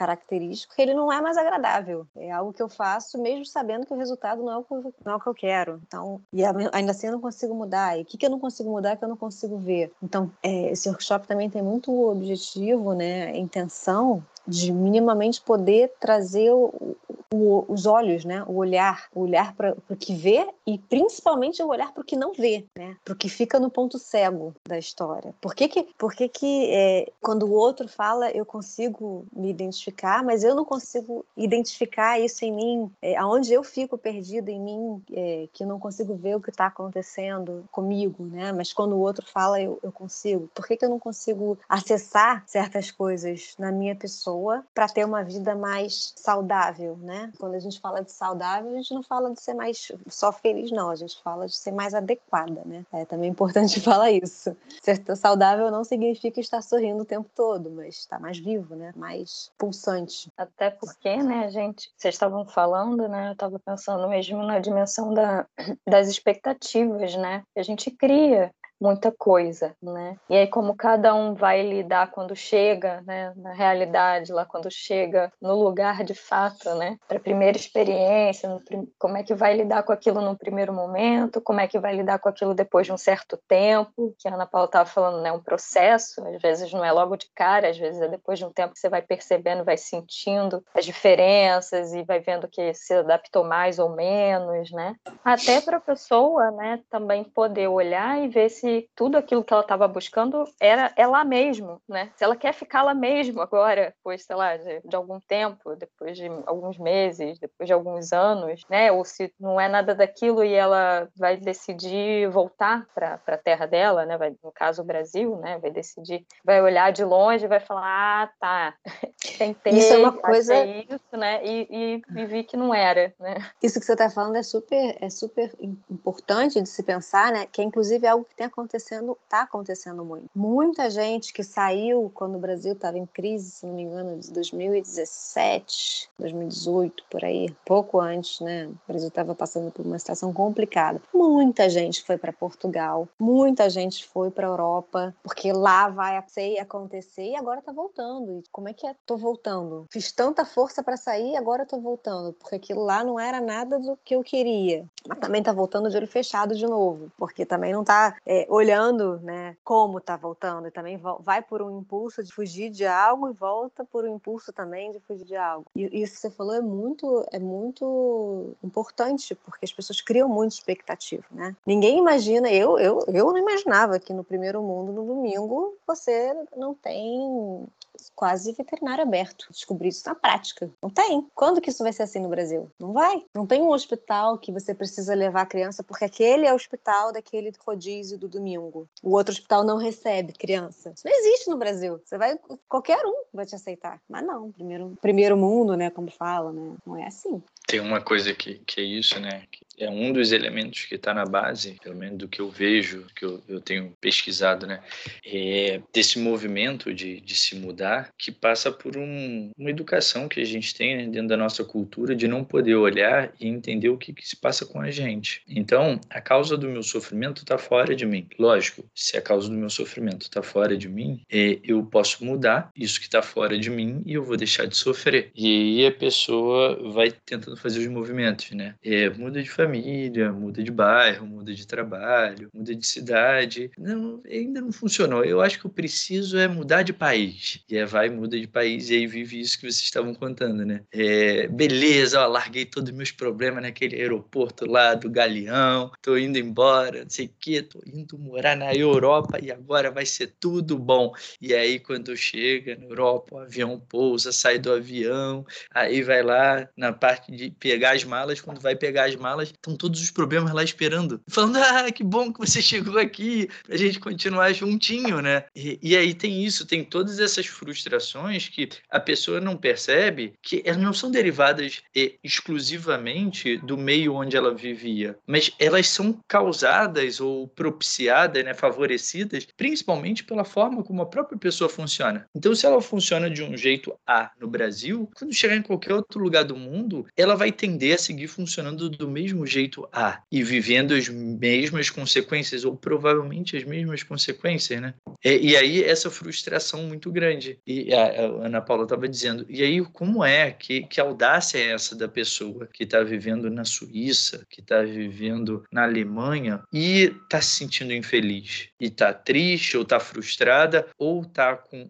característico ele não é mais agradável. É algo que eu faço mesmo sabendo que o resultado não é o que eu, não é o que eu quero. Então, e ainda assim eu não consigo mudar. E o que, que eu não consigo mudar que eu não consigo ver? Então, é, esse workshop também tem muito objetivo, né, intenção de minimamente poder trazer o, o, os olhos, né? O olhar, o olhar para o que vê e principalmente o olhar para o que não vê, né? Para o que fica no ponto cego da história. Por que que, por que, que é, quando o outro fala eu consigo me identificar, mas eu não consigo identificar isso em mim, é, aonde eu fico perdido em mim, é, que eu não consigo ver o que está acontecendo comigo, né? Mas quando o outro fala eu, eu consigo. Por que que eu não consigo acessar certas coisas na minha pessoa para ter uma vida mais saudável, né? Quando a gente fala de saudável, a gente não fala de ser mais só feliz, não. A gente fala de ser mais adequada, né? É também importante <laughs> falar isso. Ser saudável não significa estar sorrindo o tempo todo, mas estar mais vivo, né? Mais pulsante. Até porque, né, gente, vocês estavam falando, né? Eu estava pensando mesmo na dimensão da, <clears throat> das expectativas, né? A gente cria muita coisa, né? E aí como cada um vai lidar quando chega, né, na realidade, lá quando chega no lugar de fato, né, para primeira experiência, no, como é que vai lidar com aquilo no primeiro momento, como é que vai lidar com aquilo depois de um certo tempo, que a Ana Paula estava falando, né, um processo, às vezes não é logo de cara, às vezes é depois de um tempo que você vai percebendo, vai sentindo as diferenças e vai vendo que se adaptou mais ou menos, né? Até para a pessoa, né, também poder olhar e ver se tudo aquilo que ela estava buscando era lá mesmo, né? Se ela quer ficar lá mesmo agora, depois, sei lá, de, de algum tempo, depois de alguns meses, depois de alguns anos, né? Ou se não é nada daquilo e ela vai decidir voltar para a terra dela, né? Vai, no caso o Brasil, né? Vai decidir, vai olhar de longe e vai falar, ah, tá, <laughs> tentei, isso é uma coisa isso, né? E, e, e vi que não era, né? Isso que você está falando é super, é super importante de se pensar, né? Que é inclusive algo que tem acontecendo, está acontecendo muito. Muita gente que saiu quando o Brasil estava em crise, se não me engano, de 2017, 2018, por aí, pouco antes, né? O Brasil estava passando por uma situação complicada. Muita gente foi para Portugal, muita gente foi para Europa, porque lá vai acontecer e agora está voltando. E como é que é? Tô voltando. Fiz tanta força para sair, agora tô voltando, porque aquilo lá não era nada do que eu queria. Mas também tá voltando de olho fechado de novo, porque também não tá é, olhando, né, como tá voltando, e também vai por um impulso de fugir de algo e volta por um impulso também de fugir de algo. E isso que você falou é muito, é muito importante, porque as pessoas criam muita expectativa, né? Ninguém imagina, eu, eu, eu não imaginava que no primeiro mundo, no domingo, você não tem quase veterinário aberto. Descobri isso na prática. Não tem. Quando que isso vai ser assim no Brasil? Não vai. Não tem um hospital que você precisa levar a criança porque aquele é o hospital daquele rodízio do domingo. O outro hospital não recebe criança. Isso não existe no Brasil. Você vai, qualquer um vai te aceitar. Mas não, primeiro, primeiro mundo, né, como fala, né? Não é assim. Tem uma coisa que, que é isso, né? Que é um dos elementos que está na base, pelo menos do que eu vejo, que eu, eu tenho pesquisado, né? É desse movimento de, de se mudar, que passa por um, uma educação que a gente tem né, dentro da nossa cultura de não poder olhar e entender o que, que se passa com a gente. Então, a causa do meu sofrimento está fora de mim. Lógico, se a causa do meu sofrimento está fora de mim, é, eu posso mudar isso que está fora de mim e eu vou deixar de sofrer. E aí a pessoa vai tentando fazer os movimentos, né? É, muda de família muda de bairro, muda de trabalho, muda de cidade. Não, ainda não funcionou. Eu acho que o preciso é mudar de país. E aí vai, muda de país e aí vive isso que vocês estavam contando, né? É, beleza, ó, larguei todos os meus problemas naquele aeroporto lá do Galeão, tô indo embora, não sei o quê, tô indo morar na Europa e agora vai ser tudo bom. E aí, quando chega na Europa, o avião pousa, sai do avião, aí vai lá na parte de pegar as malas, quando vai pegar as malas, estão todos os problemas lá esperando. Falando, <laughs> ah, que bom que você chegou aqui, pra gente continuar juntinho, né? E, e aí tem isso, tem todas essas frustrações que a pessoa não percebe que elas não são derivadas exclusivamente do meio onde ela vivia, mas elas são causadas ou propiciadas, né, favorecidas, principalmente pela forma como a própria pessoa funciona. Então, se ela funciona de um jeito A no Brasil, quando chegar em qualquer outro lugar do mundo, ela vai tender a seguir funcionando do mesmo jeito A e vivendo as mesmas consequências, ou provavelmente as mesmas consequências, né? E, e aí essa frustração muito grande. E a, a Ana Paula estava dizendo, e aí como é, que, que audácia é essa da pessoa que está vivendo na Suíça, que está vivendo na Alemanha e está se sentindo infeliz? E está triste, ou está frustrada, ou está com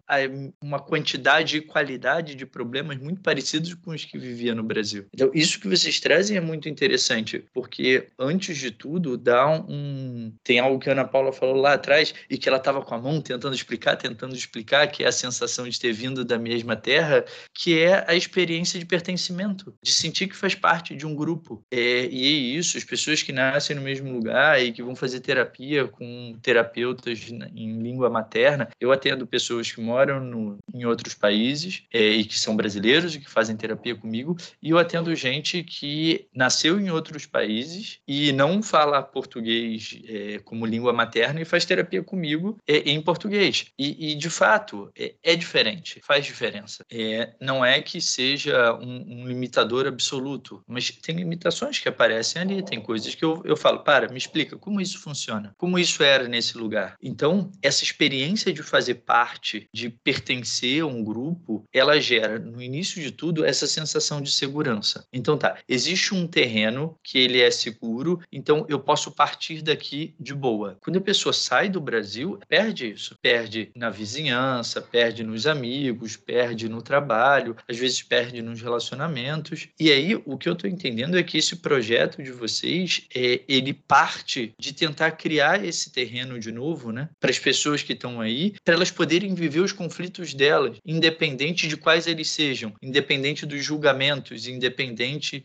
uma quantidade e qualidade de problemas muito parecidos com os que vivia no Brasil. Então, isso que vocês trazem é muito interessante, porque antes de tudo dá um tem algo que a Ana Paula falou lá atrás e que ela estava com a mão tentando explicar, tentando explicar, que é a sensação de ter vindo da mesma terra, que é a experiência de pertencimento, de sentir que faz parte de um grupo. É, e é isso, as pessoas que nascem no mesmo lugar e que vão fazer terapia com terapeutas em língua materna, eu atendo pessoas que moram no, em outros países é, e que são brasileiros e que fazem terapia comigo, e eu atendo gente que nasceu em outros países e não fala português é, como língua materna e faz terapia comigo é, em português. E, e de fato, é, é, diferente, faz diferença. É, não é que seja um, um, limitador absoluto, mas tem limitações que aparecem ali, tem coisas que eu, eu falo, para, me explica como isso funciona, como isso era nesse lugar. Então, essa experiência de fazer parte, de pertencer a um grupo, ela gera, no início de tudo, essa sensação de segurança. Então, tá, existe um terreno que ele é seguro, então eu posso partir daqui de boa. Quando a pessoa sai do Brasil, perde isso. Perde na vizinhança, perde no nos amigos, perde no trabalho, às vezes perde nos relacionamentos. E aí, o que eu estou entendendo é que esse projeto de vocês, é, ele parte de tentar criar esse terreno de novo, né? Para as pessoas que estão aí, para elas poderem viver os conflitos delas, independente de quais eles sejam, independente dos julgamentos, independente,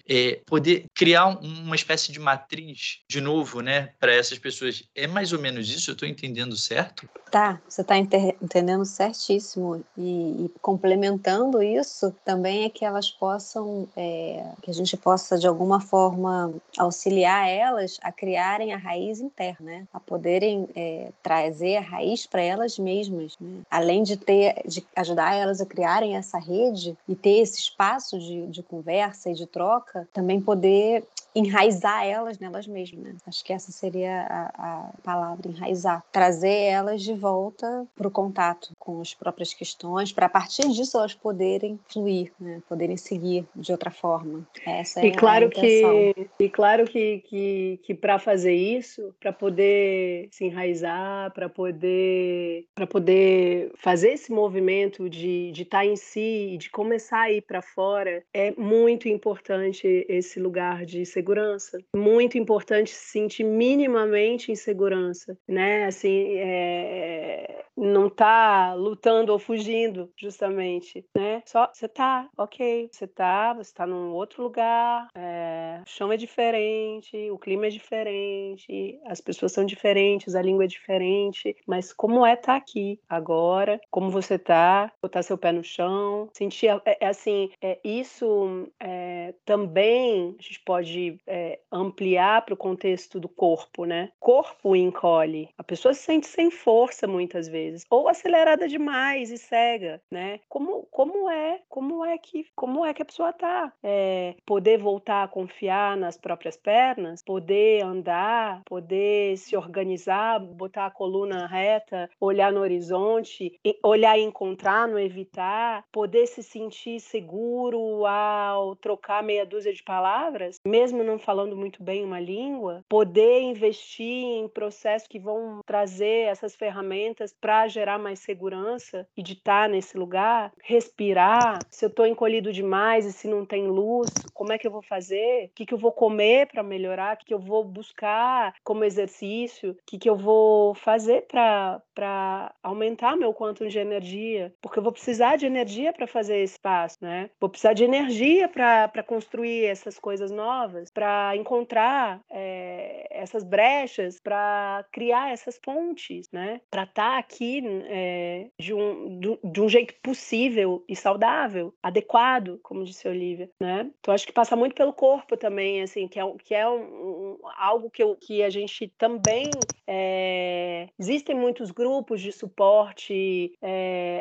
é, poder criar uma espécie de matriz de novo, né? Para essas pessoas. É mais ou menos isso? Eu estou entendendo certo? Tá, você está entendendo certíssimo. E, e, complementando isso, também é que elas possam, é, que a gente possa de alguma forma auxiliar elas a criarem a raiz interna, né? a poderem é, trazer a raiz para elas mesmas. Né? Além de ter, de ajudar elas a criarem essa rede e ter esse espaço de, de conversa e de troca, também poder enraizar elas nelas mesmas. Né? Acho que essa seria a, a palavra, enraizar. Trazer elas de volta para o contato com as próprias questões, para a partir disso elas poderem fluir, né? poderem seguir de outra forma. Essa e é claro a que E claro que, que, que para fazer isso, para poder se enraizar, para poder, poder fazer esse movimento de estar tá em si, de começar a ir para fora, é muito importante esse lugar de segurança. Muito importante se sentir minimamente em segurança, né? Assim, é... não tá lutando ou fugindo, justamente, né? Só você tá, ok, você tá, você tá num outro lugar, é... o chão é diferente, o clima é diferente, as pessoas são diferentes, a língua é diferente, mas como é estar tá aqui agora, como você tá, botar seu pé no chão, sentir, é, é assim, é, isso é, também a gente pode é, ampliar para o contexto do corpo, né? Corpo encolhe. A pessoa se sente sem força muitas vezes, ou acelerada demais e cega, né? Como, como é, como é que, como é que a pessoa tá? É, poder voltar a confiar nas próprias pernas, poder andar, poder se organizar, botar a coluna reta, olhar no horizonte, olhar e encontrar, não evitar, poder se sentir seguro ao trocar meia dúzia de palavras, mesmo não falando muito bem uma língua, poder investir em processos que vão trazer essas ferramentas para gerar mais segurança e de estar nesse lugar, respirar. Se eu estou encolhido demais e se não tem luz, como é que eu vou fazer? O que, que eu vou comer para melhorar? O que, que eu vou buscar como exercício? O que, que eu vou fazer para aumentar meu quanto de energia? Porque eu vou precisar de energia para fazer esse passo, né? Vou precisar de energia para construir essas coisas novas, para encontrar é, essas brechas, para criar essas pontes, né? Para estar tá aqui é, de, um, de um jeito possível e saudável, adequado, como disse a Olivia, né? Então acho que passa muito pelo corpo também, assim, que é, que é um, um, algo que, eu, que a gente também é, existem muitos grupos de suporte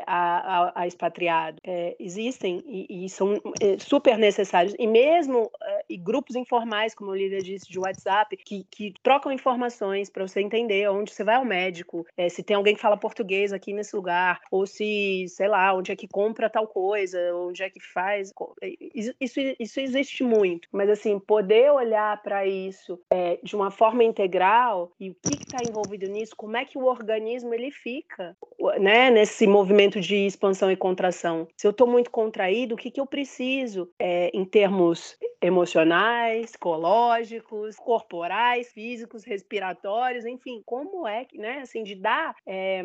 a, a, a, expatriado, existem e, e são super necessários e mesmo e grupos informais mais, como a Lídia disse, de WhatsApp, que, que trocam informações para você entender onde você vai ao médico, é, se tem alguém que fala português aqui nesse lugar, ou se, sei lá, onde é que compra tal coisa, onde é que faz. É, isso, isso existe muito, mas assim, poder olhar para isso é, de uma forma integral e o que está envolvido nisso, como é que o organismo ele fica, né, nesse movimento de expansão e contração. Se eu estou muito contraído, o que, que eu preciso é, em termos emocionais, psicológicos, corporais, físicos, respiratórios, enfim, como é que, né, assim, de dar é,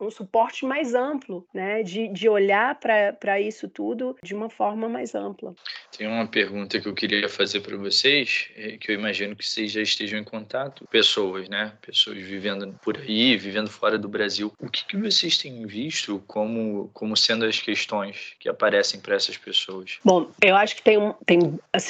um suporte mais amplo, né, de, de olhar para isso tudo de uma forma mais ampla. Tem uma pergunta que eu queria fazer para vocês, é, que eu imagino que vocês já estejam em contato, pessoas, né, pessoas vivendo por aí, vivendo fora do Brasil. O que, que vocês têm visto como, como sendo as questões que aparecem para essas pessoas? Bom, eu acho que tem, tem assim,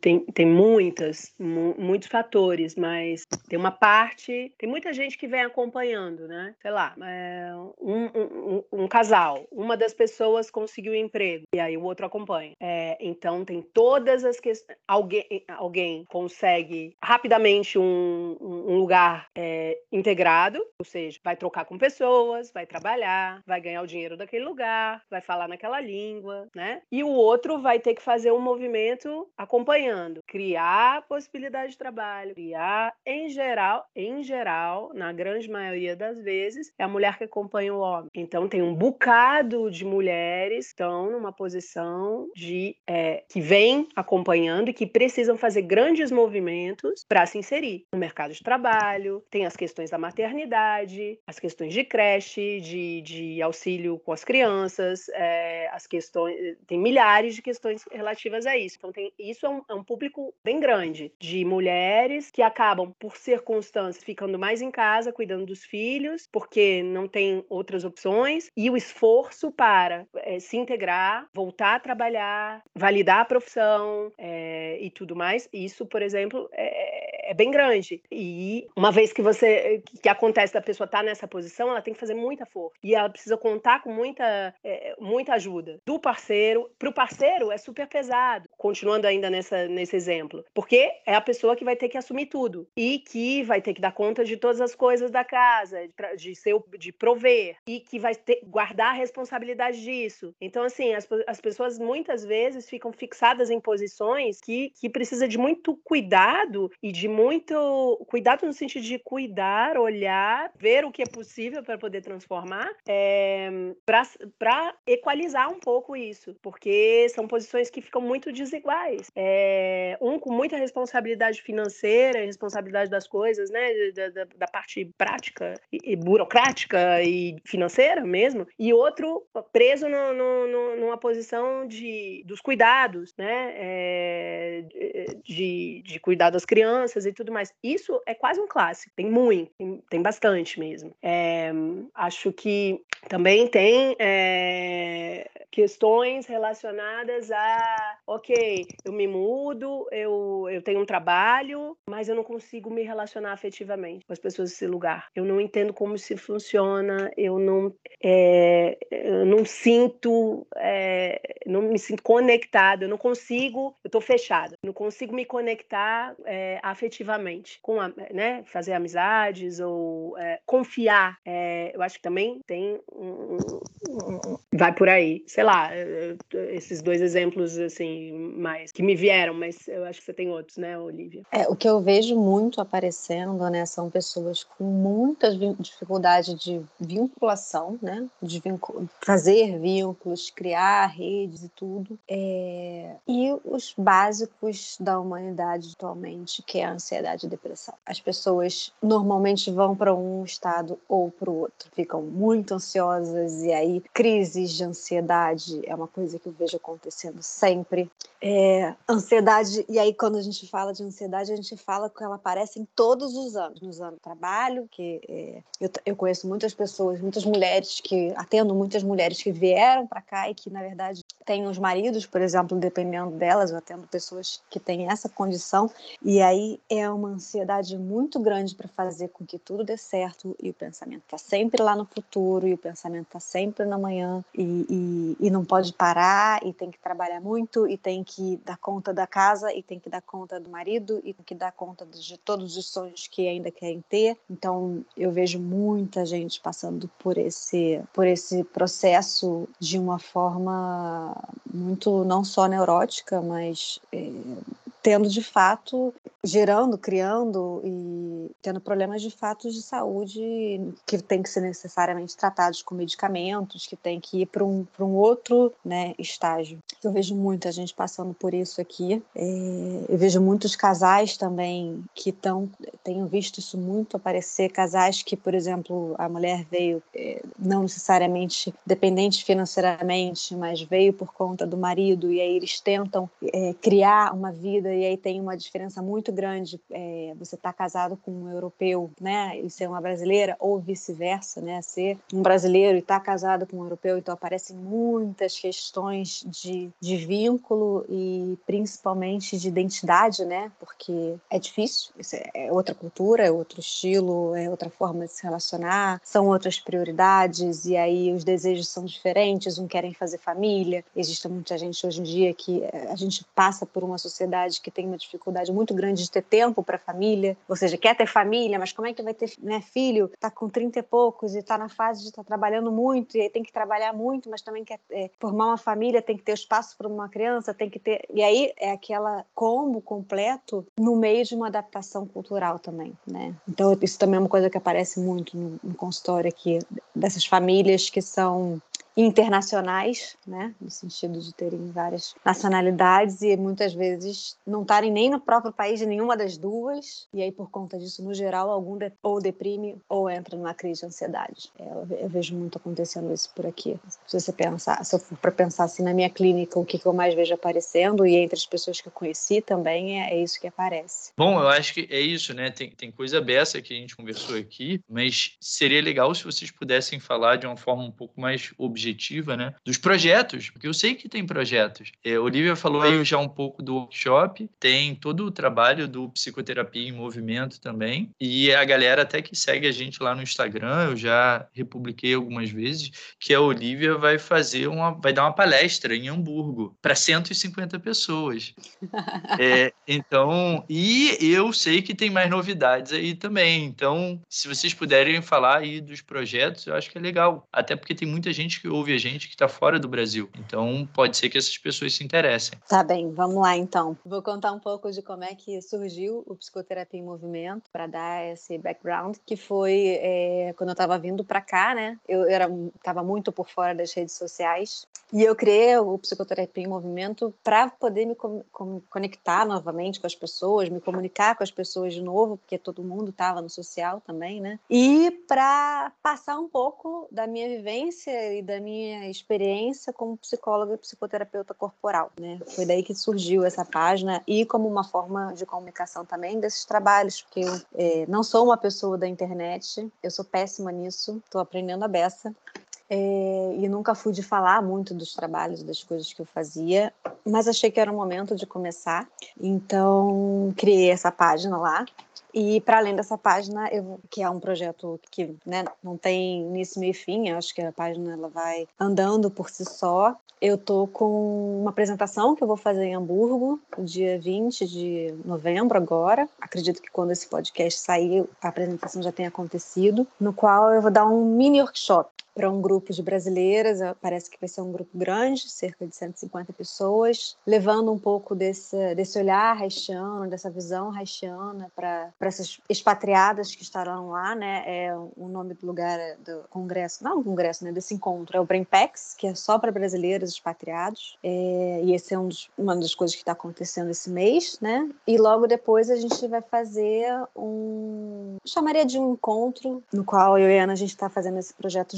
tem, tem muitas, muitos fatores, mas tem uma parte, tem muita gente que vem acompanhando, né? Sei lá, é, um, um, um, casal, uma das pessoas conseguiu um emprego e aí o outro acompanha. É, então tem todas as questões. Alguém, alguém consegue rapidamente um, um lugar é, integrado, ou seja, vai trocar com pessoas, vai trabalhar, vai ganhar o dinheiro daquele lugar, vai falar naquela língua, né? E o outro vai ter que fazer um movimento acompanhando, criar possibilidade de trabalho, criar, em geral, em geral, na grande maioria das vezes, é a mulher que acompanha o homem. Então tem um bocado de mulheres que estão numa posição de é, que vem acompanhando e que precisam fazer grandes movimentos para se inserir no mercado de trabalho. Tem as questões da maternidade, as questões de creche, de, de auxílio com as crianças, é, as questões tem milhares de questões relativas a isso. Então tem isso é um, é um público bem grande de mulheres que acabam por circunstâncias ficando mais em casa cuidando dos filhos porque não tem outras opções e o esforço para é, se integrar, voltar a trabalhar, validar a profissão é, e tudo mais. Isso, por exemplo, é, é, bem grande. E uma vez que você que acontece da pessoa estar tá nessa posição, ela tem que fazer muita força e ela precisa contar com muita é, muita ajuda do parceiro. Para o parceiro é super pesado. Continuando ainda nessa nesse exemplo, porque é a pessoa que vai ter que assumir tudo e que vai ter que dar conta de todas as coisas da casa, de, ser de prover e que vai ter, guardar a responsabilidade disso. Então, assim, as, as pessoas muitas vezes ficam fixadas em posições que, que precisa de muito cuidado e de muito cuidado no sentido de cuidar, olhar, ver o que é possível para poder transformar, é, eh, para equalizar um pouco isso, porque são posições que ficam muito desiguais. É, um com muita responsabilidade financeira, responsabilidade das coisas, né, da, da, da parte prática e, e burocrática e financeira mesmo, e outro preso no, no, no, numa posição de, dos cuidados, né? É, de, de cuidar das crianças e tudo mais. Isso é quase um clássico, tem muito, tem, tem bastante mesmo. É, acho que também tem é, questões relacionadas a, ok, eu me mudo, eu, eu tenho um trabalho, mas eu não consigo me relacionar afetivamente com as pessoas desse lugar. Eu não entendo como se funciona, eu não, é, eu não sinto, é, não me sinto conectada, eu não consigo, eu estou fechada, não consigo me conectar é, com, a, né, fazer amizades ou é, confiar. É, eu acho que também tem um, vai por aí, sei lá, esses dois exemplos assim mais que me vieram, mas eu acho que você tem outros, né, Olivia? É, o que eu vejo muito aparecendo, né, são pessoas com muita dificuldade de vinculação, né, de fazer vínculos, criar redes e tudo, é... e os básicos da humanidade atualmente, que é a ansiedade e depressão. As pessoas normalmente vão para um estado ou para o outro, ficam muito ansiosas e aí crises de ansiedade é uma coisa que eu vejo acontecendo sempre. É, ansiedade, e aí quando a gente fala de ansiedade, a gente fala que ela aparece em todos os anos, nos anos de trabalho, que é, eu, eu conheço muitas pessoas, muitas mulheres que, atendo muitas mulheres que vieram para cá e que, na verdade, têm os maridos, por exemplo, dependendo delas, eu atendo pessoas que têm essa condição, e aí é uma ansiedade muito grande para fazer com que tudo dê certo, e o pensamento está sempre lá no futuro, e o pensamento está sempre na manhã, e, e, e não pode parar, e tem que trabalhar muito, e tem que dar conta da casa e tem que dar conta do marido e tem que dar conta de todos os sonhos que ainda querem ter. Então, eu vejo muita gente passando por esse por esse processo de uma forma muito não só neurótica, mas é, tendo de fato, gerando, criando e tendo problemas de fato de saúde que tem que ser necessariamente tratados com medicamentos, que tem que ir para um, um outro né, estágio. Eu vejo muita gente passando por isso aqui. É, eu vejo muitos casais também que estão, tenho visto isso muito aparecer, casais que, por exemplo, a mulher veio é, não necessariamente dependente financeiramente, mas veio por conta do marido e aí eles tentam é, criar uma vida e aí tem uma diferença muito grande é, você estar tá casado com um europeu, né, e ser uma brasileira, ou vice-versa, né, ser um brasileiro e estar tá casado com um europeu, então aparecem muitas questões de, de vínculo e principalmente de identidade, né, porque é difícil, é outra cultura, é outro estilo, é outra forma de se relacionar, são outras prioridades e aí os desejos são diferentes, um querem fazer família, existe muita gente hoje em dia que eh, a gente passa por uma sociedade que tem uma dificuldade muito grande de ter tempo para a família, ou seja, quer ter família, mas como é que vai ter né, filho? Está com 30 e poucos e está na fase de estar tá trabalhando muito e tem que trabalhar muito, mas também quer é, formar uma família, tem que ter espaço para uma criança, tem que ter. E aí é aquela combo completo no meio de uma adaptação cultural também, né? Então isso também é uma coisa que aparece muito no, no consultório aqui dessas famílias que são internacionais, né, no sentido de terem várias nacionalidades e muitas vezes não estarem nem no próprio país de nenhuma das duas, e aí por conta disso, no geral, algum de, ou deprime ou entra numa crise de ansiedade. É, eu, eu, vejo muito acontecendo isso por aqui. Se você pensar, se eu for para pensar assim na minha clínica, o que, que eu mais vejo aparecendo e entre as pessoas que eu conheci também é, é isso que aparece. Bom, eu acho que é isso, né? Tem, tem coisa beça que a gente conversou aqui, mas seria legal se vocês pudessem falar de uma forma um pouco mais objetiva objetiva, né? Dos projetos, porque eu sei que tem projetos. É, Olivia falou aí já um pouco do workshop, tem todo o trabalho do Psicoterapia em Movimento também, e a galera até que segue a gente lá no Instagram, eu já republiquei algumas vezes, que a Olivia vai fazer uma, vai dar uma palestra em Hamburgo para 150 pessoas. <laughs> é, então, e eu sei que tem mais novidades aí também. Então, se vocês puderem falar aí dos projetos, eu acho que é legal. Até porque tem muita gente que ouve a gente que está fora do Brasil. Então, pode ser que essas pessoas se interessem. Tá bem, vamos lá então. Vou contar um pouco de como é que surgiu o Psicoterapia em Movimento, para dar esse background, que foi é, quando eu estava vindo para cá, né? Eu estava muito por fora das redes sociais e eu criei o Psicoterapia em Movimento para poder me com, com, conectar novamente com as pessoas, me comunicar com as pessoas de novo, porque todo mundo estava no social também, né? E para passar um pouco da minha vivência e da minha experiência como psicóloga e psicoterapeuta corporal, né? Foi daí que surgiu essa página e como uma forma de comunicação também desses trabalhos, porque eu é, não sou uma pessoa da internet, eu sou péssima nisso, estou aprendendo a beça. É, e nunca fui de falar muito dos trabalhos, das coisas que eu fazia, mas achei que era o momento de começar. Então, criei essa página lá, e para além dessa página, eu, que é um projeto que né, não tem início, meio e fim, acho que a página ela vai andando por si só. Eu tô com uma apresentação que eu vou fazer em Hamburgo, dia 20 de novembro agora. Acredito que quando esse podcast sair, a apresentação já tenha acontecido, no qual eu vou dar um mini workshop para um grupo de brasileiras, parece que vai ser um grupo grande, cerca de 150 pessoas, levando um pouco desse, desse olhar haitiano, dessa visão haitiana para essas expatriadas que estarão lá, né? É, o nome do lugar é do congresso, não congresso, né? Desse encontro é o Brainpex, que é só para brasileiros expatriados, é, e esse é um dos, uma das coisas que está acontecendo esse mês, né? E logo depois a gente vai fazer um, chamaria de um encontro, no qual eu e a Ana a gente está fazendo esse projeto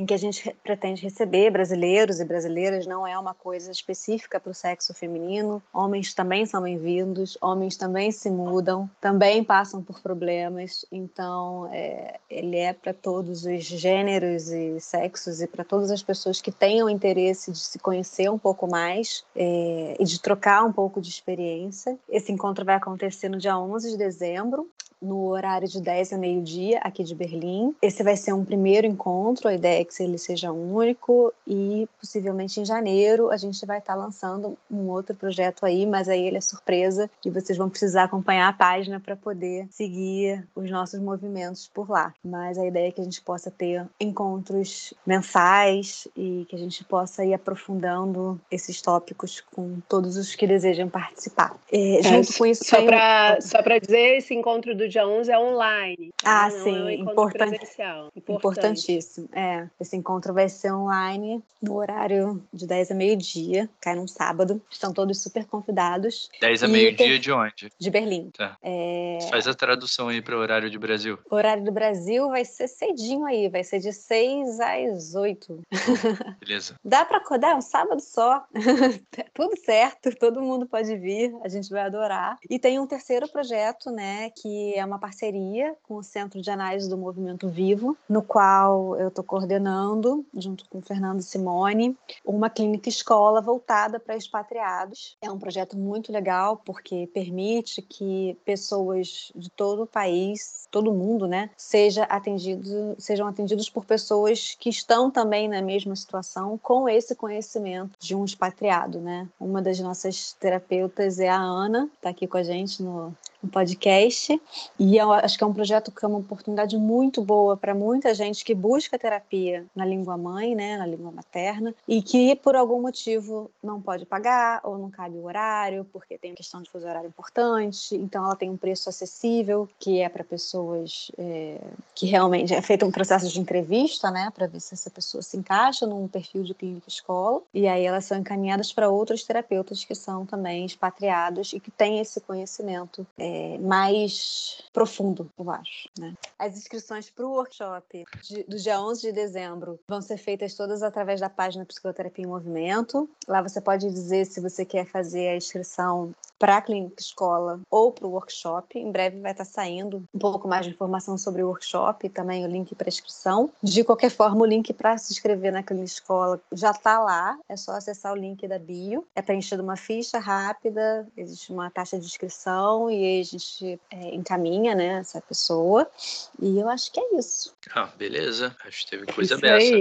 em que a gente pretende receber brasileiros e brasileiras, não é uma coisa específica para o sexo feminino. Homens também são bem-vindos, homens também se mudam, também passam por problemas, então é, ele é para todos os gêneros e sexos e para todas as pessoas que tenham interesse de se conhecer um pouco mais é, e de trocar um pouco de experiência. Esse encontro vai acontecer no dia 11 de dezembro, no horário de 10 a meio-dia, aqui de Berlim. Esse vai ser um primeiro encontro, a ideia é que ele seja único e possivelmente em janeiro a gente vai estar lançando um outro projeto aí, mas aí ele é surpresa e vocês vão precisar acompanhar a página para poder seguir os nossos movimentos por lá. Mas a ideia é que a gente possa ter encontros mensais e que a gente possa ir aprofundando esses tópicos com todos os que desejam participar. É, junto é, com isso, só para só para dizer esse encontro do dia 11 é online. Ah, né? sim, é um importante, presencial. Importantíssimo. É, esse encontro vai ser online no horário de 10 a meio-dia, cai num sábado. Estão todos super convidados. 10 a meio-dia de onde? De Berlim. Tá. É... Faz a tradução aí para o horário de Brasil. O horário do Brasil vai ser cedinho aí, vai ser de 6 às 8. Beleza. <laughs> Dá para acordar é um sábado só. <laughs> Tudo certo, todo mundo pode vir, a gente vai adorar. E tem um terceiro projeto, né, que é uma parceria com o Centro de Análise do Movimento Vivo, no qual eu estou coordenando, junto com o Fernando Simone, uma clínica escola voltada para expatriados. É um projeto muito legal porque permite que pessoas de todo o país, todo mundo, né, seja atendido, sejam atendidos por pessoas que estão também na mesma situação com esse conhecimento de um expatriado, né? Uma das nossas terapeutas é a Ana, está aqui com a gente no, um podcast. E eu acho que é um projeto que é uma oportunidade muito boa para muita gente que busca terapia na língua mãe, né, na língua materna, e que por algum motivo não pode pagar ou não cabe o horário, porque tem questão de fuso horário importante. Então, ela tem um preço acessível, que é para pessoas é, que realmente é feito um processo de entrevista, né, para ver se essa pessoa se encaixa num perfil de clínica escola. E aí elas são encaminhadas para outros terapeutas que são também expatriados e que têm esse conhecimento é, mais profundo, eu acho. Né? As inscrições para o workshop de, do dia 11 de dezembro vão ser feitas todas através da página Psicoterapia em Movimento. Lá você pode dizer se você quer fazer a inscrição para a clínica escola ou para o workshop. Em breve vai estar saindo um pouco mais de informação sobre o workshop e também o link para inscrição. De qualquer forma, o link para se inscrever na clínica escola já está lá, é só acessar o link da bio. É preenchido uma ficha rápida, existe uma taxa de inscrição e a gente é, encaminha né, essa pessoa. E eu acho que é isso. Ah, beleza. Acho que teve coisa dessa.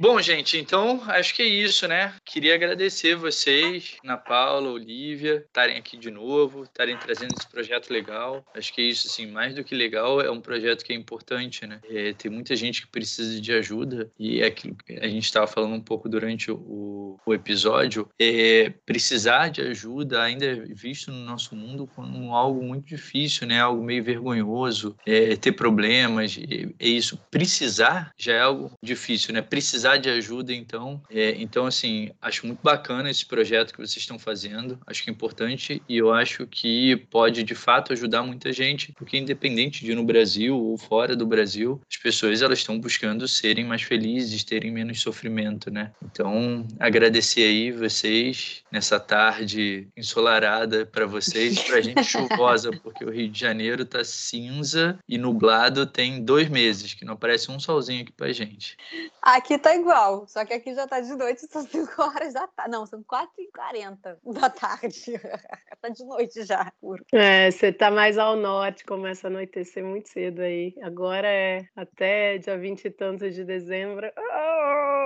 Bom, gente, então acho que é isso, né? Queria agradecer vocês, Ana Paula, Olivia, estarem aqui de novo, estarem trazendo esse projeto legal. Acho que é isso, assim, mais do que legal, é um projeto que é importante, né? É, tem muita gente que precisa de ajuda e é aquilo que a gente estava falando um pouco durante o, o episódio, é, precisar de ajuda ainda é visto no nosso mundo como algo muito difícil, né? Algo meio vergonhoso, é, ter problemas, é, é isso. Precisar já é algo difícil, né? Precisar de ajuda, então. É, então, assim, acho muito bacana esse projeto que vocês estão fazendo. Acho que é importante e eu acho que pode, de fato, ajudar muita gente, porque independente de no Brasil ou fora do Brasil, as pessoas elas estão buscando serem mais felizes, terem menos sofrimento, né? Então, agradecer aí vocês nessa tarde ensolarada para vocês, para gente <laughs> chuvosa, porque o Rio de Janeiro tá cinza e nublado tem dois meses, que não aparece um solzinho aqui pra gente. Aqui tá igual, só que aqui já tá de noite, são 5 horas da tarde. Não, são 4h40 da tarde. <laughs> tá de noite já, puro. É, você tá mais ao norte, começa a anoitecer muito cedo aí. Agora é até dia 20 e tantos de dezembro. Oh!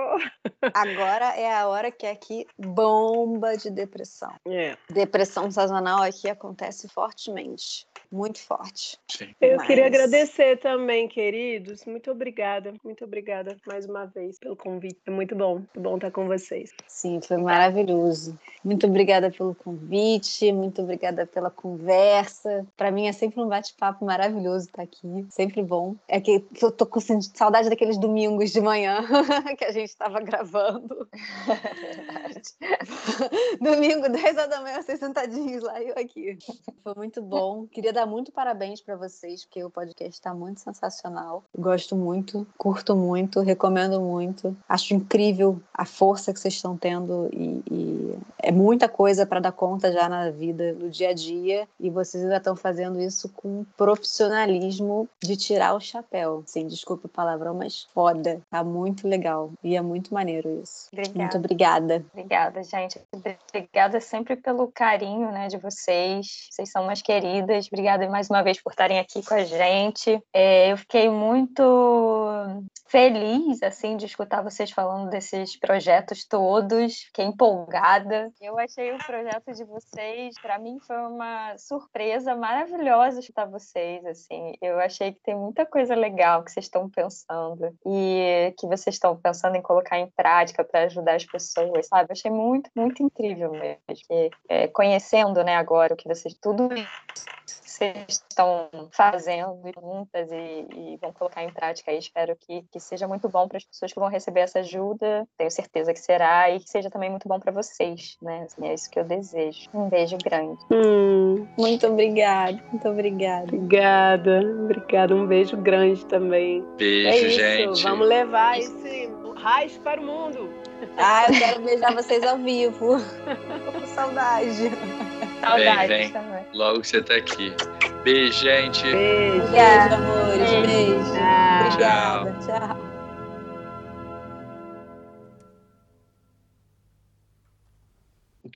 Agora é a hora que aqui bomba de depressão. É. Depressão sazonal aqui acontece fortemente. Muito forte. Sim. Eu Mas- queria agradecer também, queridos. Muito obrigada, muito obrigada mais uma vez pelo convite. É muito bom, muito bom estar com vocês. Sim, foi maravilhoso. Muito obrigada pelo convite, muito obrigada pela conversa. Para mim é sempre um bate-papo maravilhoso estar aqui, sempre bom. É que, eu tô com saudade daqueles domingos de manhã <laughs> que a gente estava gravando. <laughs> Domingo, 10 horas da manhã, vocês sentadinhos lá e eu aqui. Foi muito bom. Queria dar muito parabéns para vocês, porque o podcast está muito sensacional. Gosto muito, curto muito, recomendo muito. Acho incrível a força que vocês estão tendo e, e é muita coisa para dar conta já na vida, no dia a dia. E vocês ainda estão fazendo isso com profissionalismo de tirar o chapéu. Sim, desculpe o palavrão, mas foda. Tá muito legal. E é muito maneiro isso. Obrigada. Muito obrigada. Obrigada, gente. Obrigada sempre pelo carinho, né, de vocês. Vocês são umas queridas. Obrigada mais uma vez por estarem aqui com a gente. É, eu fiquei muito feliz, assim, de escutar vocês falando desses projetos todos. Fiquei empolgada. Eu achei o projeto de vocês, para mim, foi uma surpresa maravilhosa escutar vocês, assim. Eu achei que tem muita coisa legal que vocês estão pensando e que vocês estão pensando em colocar em prática para ajudar as pessoas, sabe? Eu achei muito, muito incrível mesmo. E, é, conhecendo, né, agora o que vocês tudo isso vocês estão fazendo juntas e, e vão colocar em prática aí. Espero que, que seja muito bom para as pessoas que vão receber essa ajuda. Tenho certeza que será e que seja também muito bom para vocês, né? Assim, é isso que eu desejo. Um beijo grande. Hum, Muito obrigada. Muito obrigada. obrigada, obrigada. Um beijo grande também. Beijo, é isso, gente. vamos levar esse raiz para o mundo. Ah, eu quero beijar vocês ao vivo. Tô com saudade. Saudades vem. também. Logo que você tá aqui. Beijo, gente. Beijo. Beijo, amores. Beijo. Beijo. Tchau. Obrigada. Tchau. O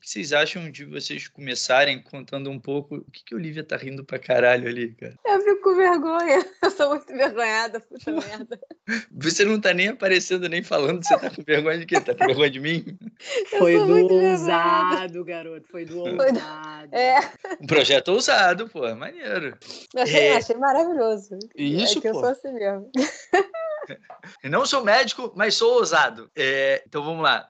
que vocês acham de vocês começarem contando um pouco o que, que a Olivia tá rindo pra caralho ali, cara? Eu fico com vergonha. <laughs> Eu sou muito vergonhada, puta merda. Você não tá nem aparecendo, nem falando, você tá com vergonha de quê? Tá com vergonha de mim? <laughs> <laughs> Foi sou do ousado, garoto. Foi do Foi do- ousado. É, Um projeto ousado, pô, maneiro. eu achei, É. achei maravilhoso. Isso, é que eu pô. sou assim mesmo. Eu não sou médico, mas sou ousado. É, então vamos lá.